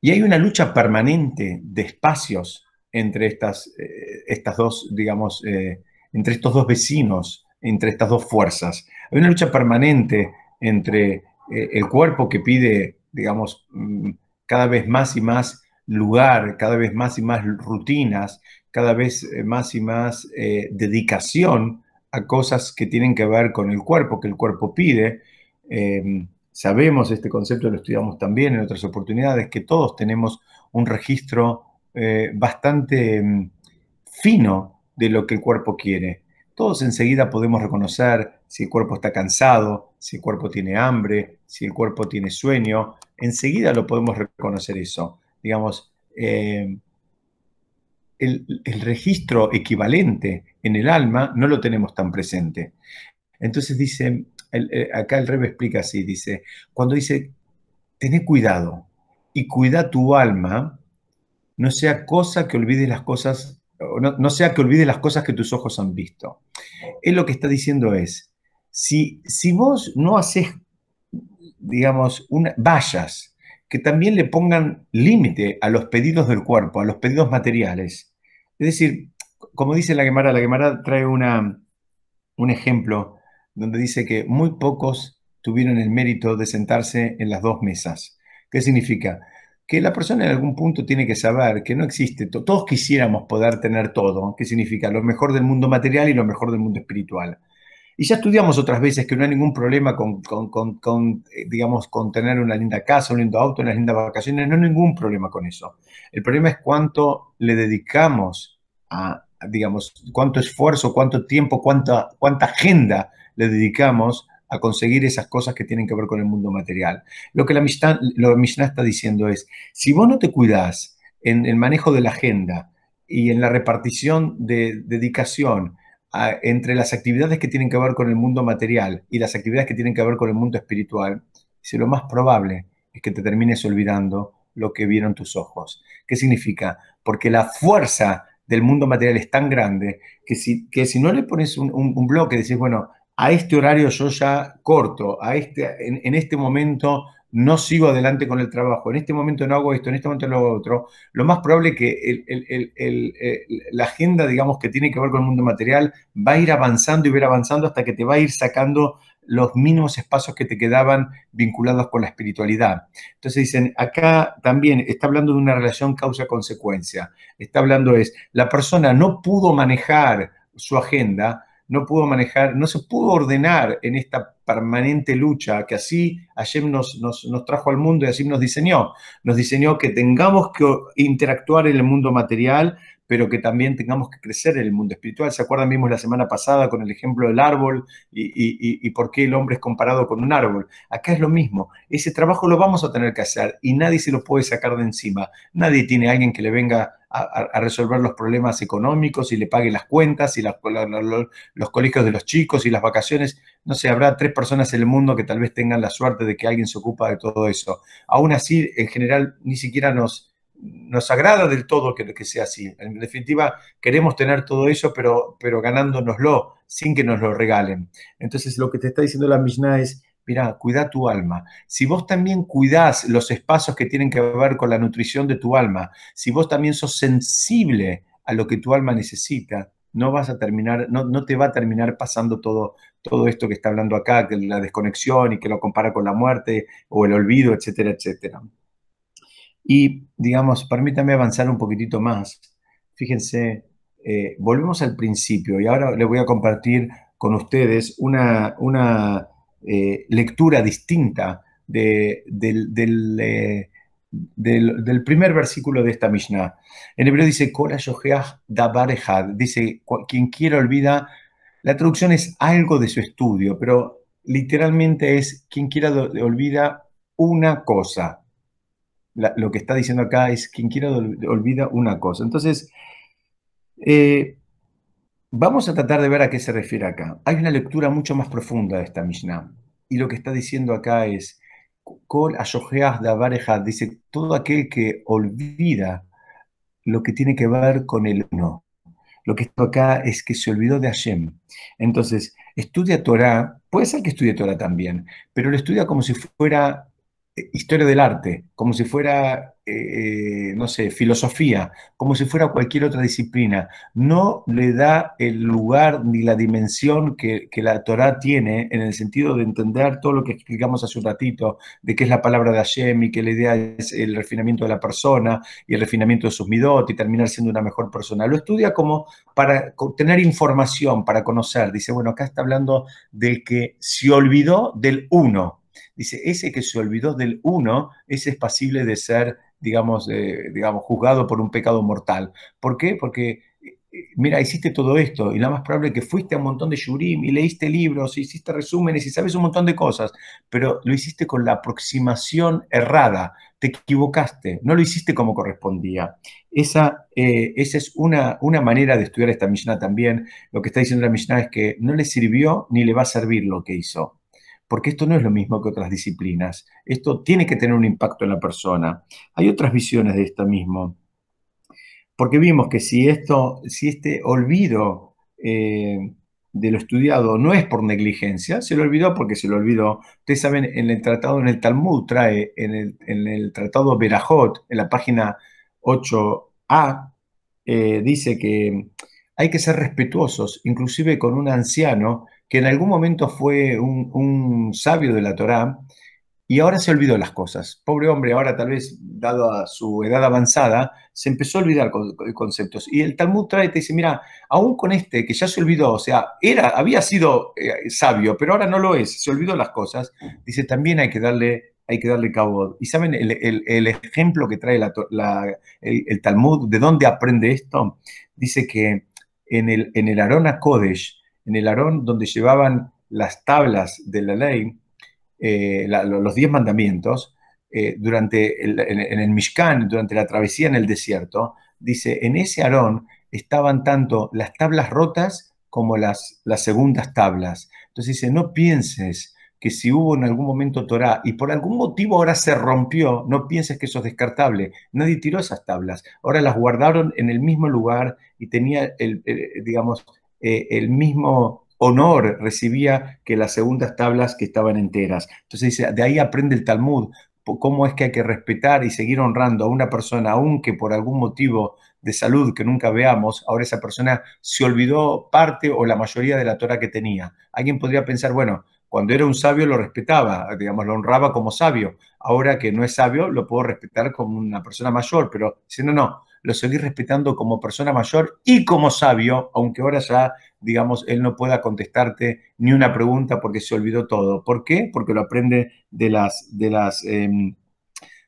Y hay una lucha permanente de espacios entre estas, eh, estas dos, digamos, eh, entre estos dos vecinos, entre estas dos fuerzas. Hay una lucha permanente entre eh, el cuerpo que pide, digamos, mm, cada vez más y más lugar, cada vez más y más rutinas, cada vez más y más dedicación a cosas que tienen que ver con el cuerpo, que el cuerpo pide. Em, sabemos, este concepto lo estudiamos también en otras oportunidades, que todos tenemos un registro eh, bastante em, fino de lo que el cuerpo quiere. Todos enseguida podemos reconocer si el cuerpo está cansado, si el cuerpo tiene hambre, si el cuerpo tiene sueño. Enseguida lo podemos reconocer eso. Digamos, em, el, registro equivalente en el alma no lo tenemos tan presente. Entonces dice, eh, acá el Rebe explica así, dice, cuando dice, tené cuidado y cuida tu alma, no sea cosa que olvides las cosas, no, sea que olvides las cosas que tus ojos han visto. Él lo que está diciendo es, si, si vos no haces, digamos, vallas que también le pongan límite a los pedidos del cuerpo, a los pedidos materiales. Es decir, como dice la Gemara, la Gemara trae una, un ejemplo donde dice que muy pocos tuvieron el mérito de sentarse en las dos mesas. ¿Qué significa? Que la persona en algún punto tiene que saber que no existe, todos quisiéramos poder tener todo, ¿qué significa? Lo mejor del mundo material y lo mejor del mundo espiritual. Y ya estudiamos otras veces que no hay ningún problema con, eh, digamos, con tener una linda casa, un lindo auto, unas lindas vacaciones, no hay ningún problema con eso. El problema es cuánto le dedicamos a, digamos, cuánto esfuerzo, cuánto tiempo, cuánta, cuánta agenda le dedicamos a conseguir esas cosas que tienen que ver con el mundo material. Lo que la Mishnah, lo está diciendo es, si vos no te cuidás en el manejo de la agenda y en la repartición de dedicación entre las actividades que tienen que ver con el mundo material y las actividades que tienen que ver con el mundo espiritual, si lo más probable es que te termines olvidando lo que vieron tus ojos. ¿Qué significa? Porque la fuerza del mundo material es tan grande que si, que si no le pones un, un, bloque, decís, bueno, a este horario yo ya corto, a este, en, este momento no sigo adelante con el trabajo, en este momento no hago esto, en este momento no hago otro, lo más probable es que la agenda, digamos, que tiene que ver con el mundo material va a ir avanzando y ver avanzando hasta que te va a ir sacando los mínimos espacios que te quedaban vinculados con la espiritualidad. Entonces dicen, acá también está hablando de una relación causa-consecuencia. Está hablando es, la persona no pudo manejar su agenda, no pudo manejar, no se pudo ordenar en esta permanente lucha que así Hashem nos, nos, nos, trajo al mundo y así nos diseñó. Nos diseñó que tengamos que interactuar en el mundo material, pero que también tengamos que crecer en el mundo espiritual. ¿Se acuerdan? Vimos la semana pasada con el ejemplo del árbol y, por qué el hombre es comparado con un árbol. Acá es lo mismo. Ese trabajo lo vamos a tener que hacer y nadie se lo puede sacar de encima. Nadie tiene a alguien que le venga a, resolver los problemas económicos y le pague las cuentas y los colegios de los chicos y las vacaciones. No sé, habrá tres personas en el mundo que tal vez tengan la suerte de que alguien se ocupa de todo eso. Aún así, en general, ni siquiera nos nos agrada del todo que, que sea así. En definitiva, queremos tener todo eso, pero, pero ganándonoslo, sin que nos lo regalen. Entonces, lo que te está diciendo la Mishnah es, mira, cuida tu alma. Si vos también cuidás los espacios que tienen que ver con la nutrición de tu alma, si vos también sos sensible a lo que tu alma necesita, no vas a terminar, no, no te va a terminar pasando todo, todo esto que está hablando acá, que la desconexión y que lo compara con la muerte o el olvido, etcétera, etcétera. Y, digamos, permítame avanzar un poquitito más. Fíjense, eh, volvemos al principio y ahora les voy a compartir con ustedes una, una eh, lectura distinta de, eh, del, del, primer versículo de esta Mishnah. En hebreo dice, dice, quien quiera olvida, la traducción es algo de su estudio, pero literalmente es, quien quiera olvida una cosa lo que está diciendo acá es quien quiera olvida una cosa. Entonces, eh, vamos a tratar de ver a qué se refiere acá. Hay una lectura mucho más profunda de esta Mishnah. Y lo que está diciendo acá es, Kol dice, todo aquel que olvida lo que tiene que ver con el uno. Lo que está acá es que se olvidó de Hashem. Entonces, estudia Torah, puede ser que estudie Torah también, pero lo estudia como si fuera historia del arte, como si fuera, eh, eh, no sé, filosofía, como si fuera cualquier otra disciplina. No le da el lugar ni la dimensión que, la Torah tiene en el sentido de entender todo lo que explicamos hace un ratito, de qué es la palabra de Hashem y que la idea es el refinamiento de la persona y el refinamiento de sus midot y terminar siendo una mejor persona. Lo estudia como para tener información, para conocer. Dice, bueno, acá está hablando del que se olvidó del uno dice, ese que se olvidó del uno, ese es pasible de ser, digamos, digamos, juzgado por un pecado mortal. ¿Por qué? Porque mira, hiciste todo esto, y lo más probable es que fuiste a un montón de shurim y leíste libros, y hiciste resúmenes y sabes un montón de cosas, pero lo hiciste con la aproximación errada, te equivocaste, no lo hiciste como correspondía. Esa, eh, esa es una, una manera de estudiar esta Mishnah también. Lo que está diciendo la Mishnah es que no le sirvió ni le va a servir lo que hizo porque esto no es lo mismo que otras disciplinas. Esto tiene que tener un impacto en la persona. Hay otras visiones de esto mismo porque vimos que si, esto, si este olvido eh, de lo estudiado no es por negligencia, se lo olvidó porque se lo olvidó. Ustedes saben, en el tratado, en el Talmud, trae en el, en el tratado Berajot, en la página 8a, eh, dice que hay que ser respetuosos, inclusive con un anciano que en algún momento fue un, un sabio de la Torá, y ahora se olvidó las cosas. Pobre hombre, ahora tal vez, dado a su edad avanzada, se empezó a olvidar conceptos. Y el Talmud trae y te dice, mira, aún con este que ya se olvidó, o sea, era, había sido eh, sabio, pero ahora no lo es, se olvidó las cosas, dice, también hay que darle, hay que darle cabo. Y saben el, ejemplo que trae el, Talmud, ¿de dónde aprende esto? Dice que en el, en el Arón Kodesh, en el Arón donde llevaban las tablas de la ley, eh, los diez mandamientos, eh, durante el, en, el Mishkan, durante la travesía en el desierto, dice, en ese Aarón estaban tanto las tablas rotas como las, las segundas tablas. Entonces dice, no pienses que si hubo en algún momento Torah y por algún motivo ahora se rompió, no pienses que eso es descartable. Nadie tiró esas tablas. Ahora las guardaron en el mismo lugar y tenía, el, digamos, eh, el mismo honor recibía que las segundas tablas que estaban enteras. Entonces de ahí aprende el Talmud, cómo es que hay que respetar y seguir honrando a una persona, aunque por algún motivo de salud que nunca veamos, ahora esa persona se olvidó parte o la mayoría de la Torah que tenía. Alguien podría pensar, bueno, cuando era un sabio lo respetaba, digamos, lo honraba como sabio. Ahora que no es sabio, lo puedo respetar como una persona mayor, pero si no, no, lo seguí respetando como persona mayor y como sabio, aunque ahora ya, digamos, él no pueda contestarte ni una pregunta porque se olvidó todo. ¿Por qué? Porque lo aprende de las, de las, em,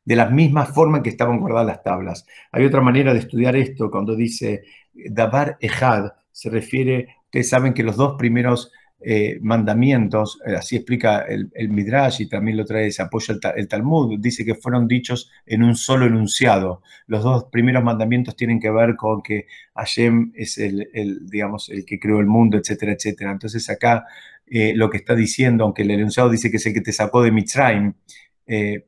de las mismas formas que estaban guardadas las tablas. Hay otra manera de estudiar esto cuando dice Dabar Ejad, se refiere, ustedes saben que los dos primeros eh, mandamientos, eh, así explica el, Midrash y también lo trae, se apoya el, Talmud, dice que fueron dichos en un solo enunciado. Los dos primeros mandamientos tienen que ver con que Hashem es el, digamos, el que creó el mundo, etcétera, etcétera. Entonces acá eh, lo que está diciendo, aunque el enunciado dice que es el que te sacó de Mitzrayim,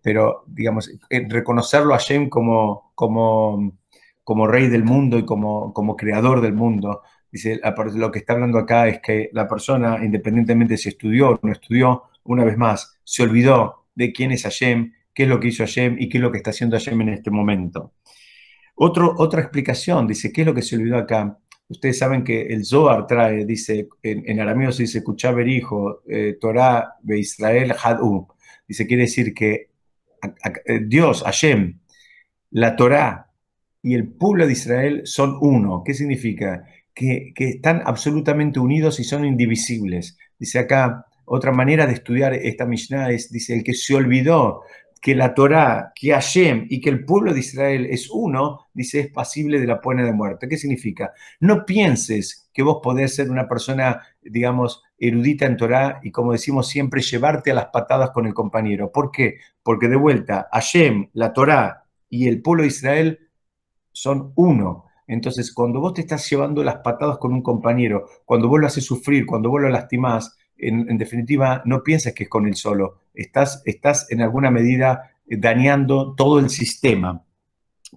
pero digamos, reconocerlo a Hashem como, como, como rey del mundo y como, como creador del mundo, Dice, lo que está hablando acá es que la persona, independientemente si estudió o no estudió, una vez más, se olvidó de quién es Hashem, qué es lo que hizo Hashem y qué es lo que está haciendo Hashem en este momento. Otro, otra explicación, dice, ¿qué es lo que se olvidó acá? Ustedes saben que el Zohar trae, dice, en, arameo se dice, Kuchaber hijo, eh, Torah de Israel Hadu. Dice, quiere decir que eh, Dios, Hashem, la Torah y el pueblo de Israel son uno. ¿Qué significa? Que, están absolutamente unidos y son indivisibles. Dice acá, otra manera de estudiar esta Mishnah es, dice, el que se olvidó que la Torá, que Hashem y que el pueblo de Israel es uno, dice, es pasible de la pena de muerte. ¿Qué significa? No pienses que vos podés ser una persona, digamos, erudita en Torá y, como decimos siempre, llevarte a las patadas con el compañero. ¿Por qué? Porque de vuelta, Hashem, la Torá y el pueblo de Israel son uno. Entonces, cuando vos te estás llevando las patadas con un compañero, cuando vos lo haces sufrir, cuando vos lo lastimás, en, definitiva, no pienses que es con él solo. Estás, estás en alguna medida eh, dañando todo el sistema.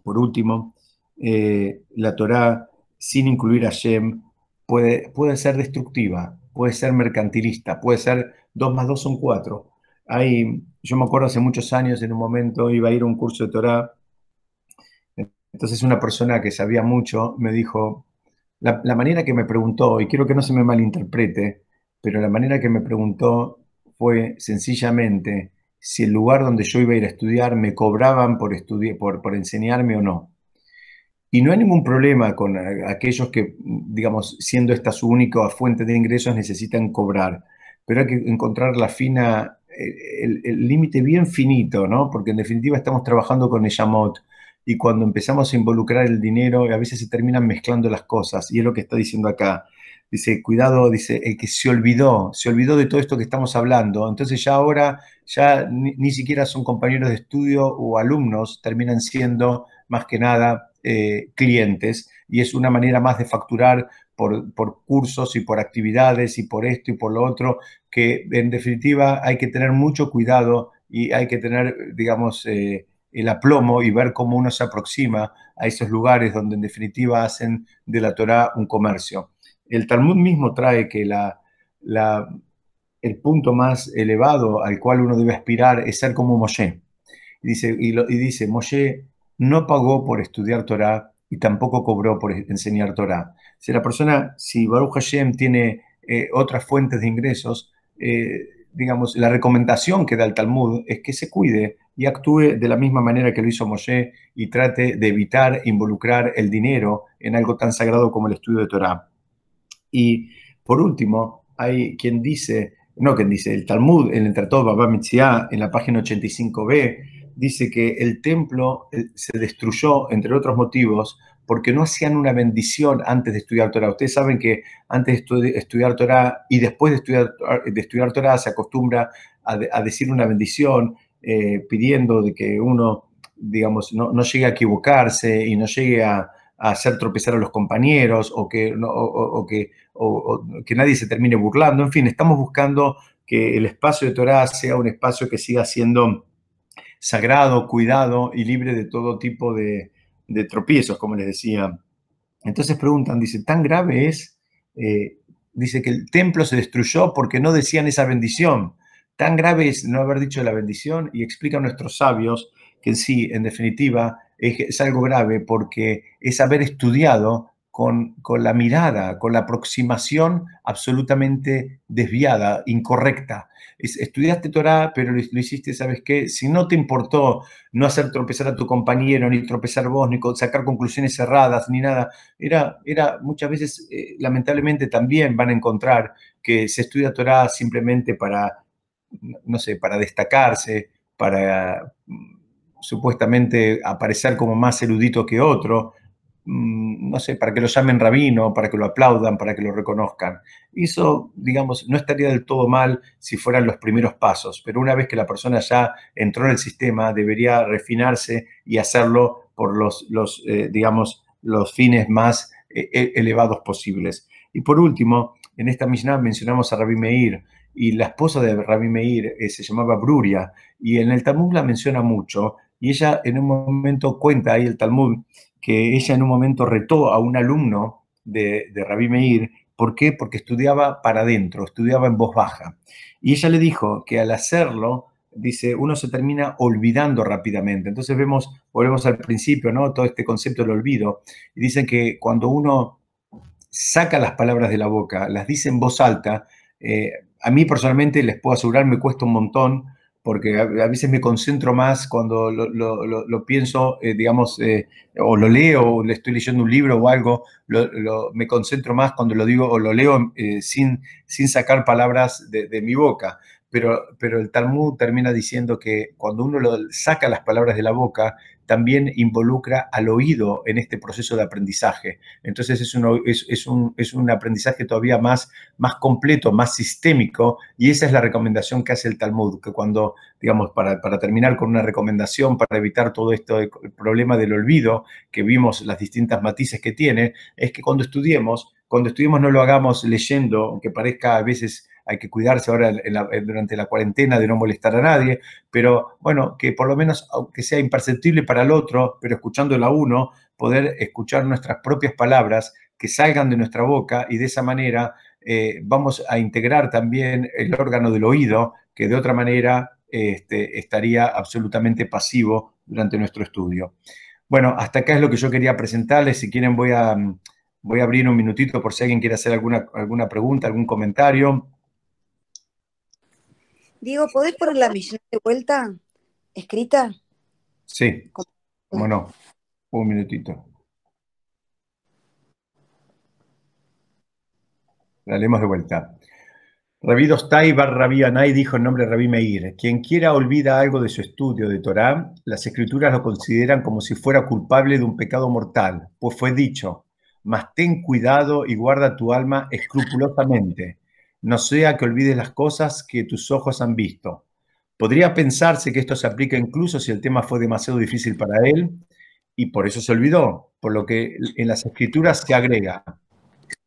Por último, eh, la Torá, sin incluir a Shem, puede, puede ser destructiva, puede ser mercantilista, puede ser dos más dos son cuatro. Hay, yo me acuerdo hace muchos años, en un momento iba a ir a un curso de Torá entonces una persona que sabía mucho me dijo, la, manera que me preguntó, y quiero que no se me malinterprete, pero la manera que me preguntó fue sencillamente si el lugar donde yo iba a ir a estudiar me cobraban por, por, por enseñarme o no. Y no hay ningún problema con aquellos que, digamos, siendo esta su única fuente de ingresos, necesitan cobrar. Pero hay que encontrar la fina, el límite bien finito, ¿no? Porque en definitiva estamos trabajando con el Yamot y cuando empezamos a involucrar el dinero, a veces se terminan mezclando las cosas, y es lo que está diciendo acá. Dice, cuidado, dice, el que se olvidó, se olvidó de todo esto que estamos hablando, entonces ya ahora ya ni, siquiera son compañeros de estudio o alumnos, terminan siendo más que nada eh, clientes, y es una manera más de facturar por, por, cursos y por actividades y por esto y por lo otro, que en definitiva hay que tener mucho cuidado y hay que tener, digamos, eh, el aplomo y ver cómo uno se aproxima a esos lugares donde en definitiva hacen de la Torah un comercio. El Talmud mismo trae que la, la, el punto más elevado al cual uno debe aspirar es ser como Moshe. Y dice, y, dice Moshe no pagó por estudiar Torah y tampoco cobró por enseñar Torah. Si la persona, si Baruch Hashem tiene eh, otras fuentes de ingresos, eh, digamos, la recomendación que da el Talmud es que se cuide y actúe de la misma manera que lo hizo Moshe y trate de evitar involucrar el dinero en algo tan sagrado como el estudio de Torah. Y por último, hay quien dice, no quien dice, el Talmud, en el Tratado Baba Mitzvah, en la página 85b, dice que el templo eh, se destruyó, entre otros motivos, porque no hacían una bendición antes de estudiar Torah. Ustedes saben que antes de estudiar Torah y después de estudiar, de estudiar Torah se acostumbra a, decir una bendición eh, pidiendo de que uno, digamos, no, llegue a equivocarse y no llegue a, hacer tropezar a los compañeros o que, que, que nadie se termine burlando. En fin, estamos buscando que el espacio de Torah sea un espacio que siga siendo sagrado, cuidado y libre de todo tipo de, de tropiezos, como les decía. Entonces preguntan, dice, ¿tan grave es? Eh, dice que el templo se destruyó porque no decían esa bendición. Tan grave es no haber dicho la bendición y explican nuestros sabios que sí, en definitiva, es algo grave porque es haber estudiado con, la mirada, con la aproximación absolutamente desviada, incorrecta. estudiaste Torah, pero lo, hiciste, ¿sabes qué? Si no te importó no hacer tropezar a tu compañero, ni tropezar vos, ni sacar conclusiones cerradas, ni nada, era, era muchas veces, eh, lamentablemente también van a encontrar que se estudia Torah simplemente para, no sé, para destacarse, para mm, supuestamente aparecer como más erudito que otro, Mm, no sé, para que lo llamen rabino, para que lo aplaudan, para que lo reconozcan. Eso, digamos, no estaría del todo mal si fueran los primeros pasos, pero una vez que la persona ya entró en el sistema, debería refinarse y hacerlo por los, los eh, digamos, los fines más eh, e, elevados posibles. Y por último, en esta Mishnah mencionamos a Rabbi Meir, y la esposa de Rabbi Meir eh, se llamaba Bruria, y en el Talmud la menciona mucho, y ella en un momento cuenta ahí el Talmud que ella en un momento retó a un alumno de, de Rabí Meir. ¿Por qué? Porque estudiaba para adentro, estudiaba en voz baja. Y ella le dijo que al hacerlo, dice, uno se termina olvidando rápidamente. Entonces vemos, volvemos al principio, ¿no? Todo este concepto del olvido. Y dicen que cuando uno saca las palabras de la boca, las dice en voz alta, eh, a mí personalmente les puedo asegurar, me cuesta un montón porque a, veces me concentro más cuando lo, pienso, eh, digamos, eh, o lo leo, o le estoy leyendo un libro o algo, me concentro más cuando lo digo o lo leo eh, sin, sin sacar palabras de, de mi boca pero, pero el Talmud termina diciendo que cuando uno lo saca las palabras de la boca, también involucra al oído en este proceso de aprendizaje. Entonces es un, es, un, es un aprendizaje todavía más, más completo, más sistémico, y esa es la recomendación que hace el Talmud, que cuando, digamos, para, para terminar con una recomendación, para evitar todo esto, el problema del olvido, que vimos las distintas matices que tiene, es que cuando estudiemos, cuando estudiemos no lo hagamos leyendo, aunque parezca a veces hay que cuidarse ahora durante la cuarentena de no molestar a nadie, pero bueno, que por lo menos, aunque sea imperceptible para el otro, pero escuchándolo a uno, poder escuchar nuestras propias palabras que salgan de nuestra boca y de esa manera eh, vamos a integrar también el órgano del oído, que de otra manera este, estaría absolutamente pasivo durante nuestro estudio. Bueno, hasta acá es lo que yo quería presentarles. Si quieren voy a, voy a abrir un minutito por si alguien quiere hacer alguna, alguna pregunta, algún comentario. Diego, ¿podés poner la misión de vuelta escrita? Sí, cómo no. Un minutito. La leemos de vuelta. Rabí Dostai Bar Rabí Anay dijo en nombre de Rabí Meir, quien quiera olvida algo de su estudio de Torah, las escrituras lo consideran como si fuera culpable de un pecado mortal, pues fue dicho, mas ten cuidado y guarda tu alma escrupulosamente, no sea que olvides las cosas que tus ojos han visto. Podría pensarse que esto se aplica incluso si el tema fue demasiado difícil para él y por eso se olvidó, por lo que en las escrituras se agrega,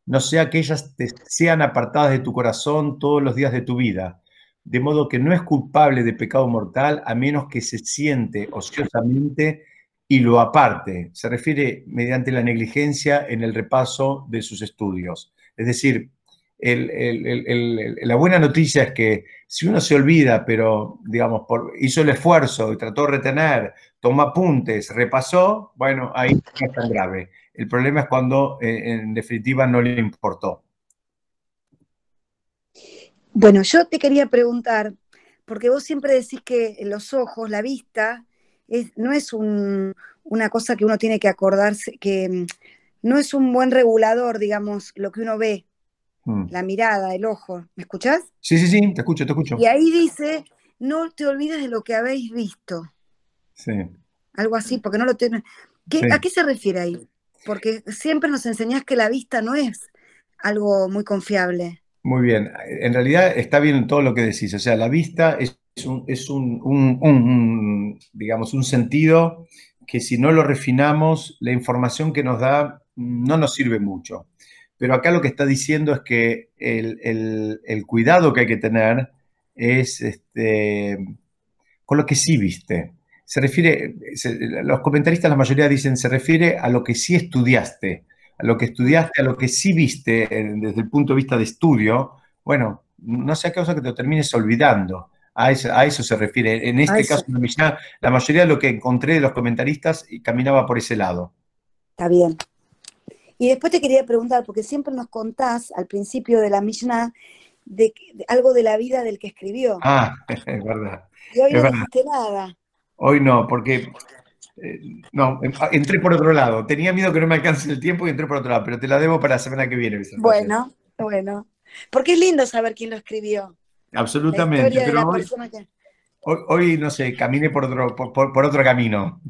no sea que ellas te sean apartadas de tu corazón todos los días de tu vida, de modo que no es culpable de pecado mortal a menos que se siente ociosamente y lo aparte. Se refiere mediante la negligencia en el repaso de sus estudios. Es decir, la buena noticia es que si uno se olvida, pero digamos, hizo el esfuerzo y trató de retener, tomó apuntes, repasó, bueno, ahí no es tan grave. El problema es cuando eh, en definitiva no le importó. Bueno, yo te quería preguntar, porque vos siempre decís que los ojos, la vista, no es una cosa que uno tiene que acordarse, que mm, no es un buen regulador, digamos, lo que uno ve, mm. la mirada, el ojo. ¿Me escuchás? Sí, sí, sí, te escucho, te escucho. Y ahí dice, no te olvides de lo que habéis visto. Sí. Algo así, porque no lo tienen. ¿A qué se refiere ahí? porque siempre nos enseñás que la vista no es algo muy confiable. Muy bien, en realidad está bien todo lo que decís, o sea, la vista es un, digamos, un sentido que si no lo refinamos, la información que nos da no nos sirve mucho. Pero acá lo que está diciendo es que el, cuidado que hay que tener es este, con lo que sí viste se refiere, los comentaristas la mayoría dicen, se refiere a lo que sí estudiaste, a lo que estudiaste, a lo que sí viste desde el punto de vista de estudio, bueno, no sea causa que te lo termines olvidando. A eso, a eso se refiere. En este caso, la mayoría de lo que encontré de los comentaristas caminaba por ese lado. Está bien. Y después te quería preguntar, porque siempre nos contás al principio de la Mishnah de, algo de la vida del que escribió. Ah, es verdad. Y hoy no dijiste nada. Hoy no, porque eh, no, entré por otro lado. Tenía miedo que no me alcance el tiempo y entré por otro lado, pero te la debo para la semana que viene. Bueno, bueno. Porque es lindo saber quién lo escribió. Absolutamente. Pero hoy, no sé, caminé por otro, por, otro camino.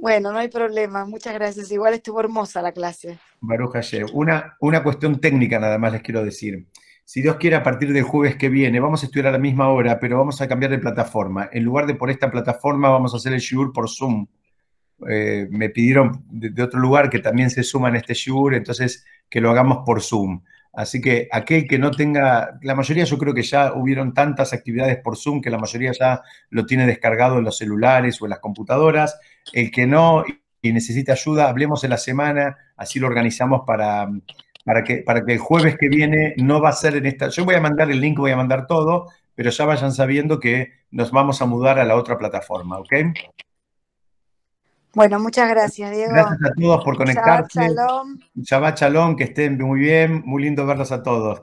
Bueno, no hay problema. Muchas gracias. Igual estuvo hermosa la clase. Baruja Una, una cuestión técnica nada más les quiero decir si Dios quiere, a partir del jueves que viene, vamos a estudiar a la misma hora, pero vamos a cambiar de plataforma. En lugar de por esta plataforma, vamos a hacer el shiur por Zoom. Eh, me pidieron de, otro lugar que también se suma en este shiur, entonces que lo hagamos por Zoom. Así que aquel que no tenga, la mayoría yo creo que ya hubieron tantas actividades por Zoom que la mayoría ya lo tiene descargado en los celulares o en las computadoras. El que no y necesita ayuda, hablemos en la semana, así lo organizamos para para que, para que el jueves que viene no va a ser en esta. Yo voy a mandar el link, voy a mandar todo, pero ya vayan sabiendo que nos vamos a mudar a la otra plataforma, ¿ok? Bueno, muchas gracias, Diego. Gracias a todos por conectarse. Shabbat Shalom. Shabbat Shalom, que estén muy bien. Muy lindo verlos a todos.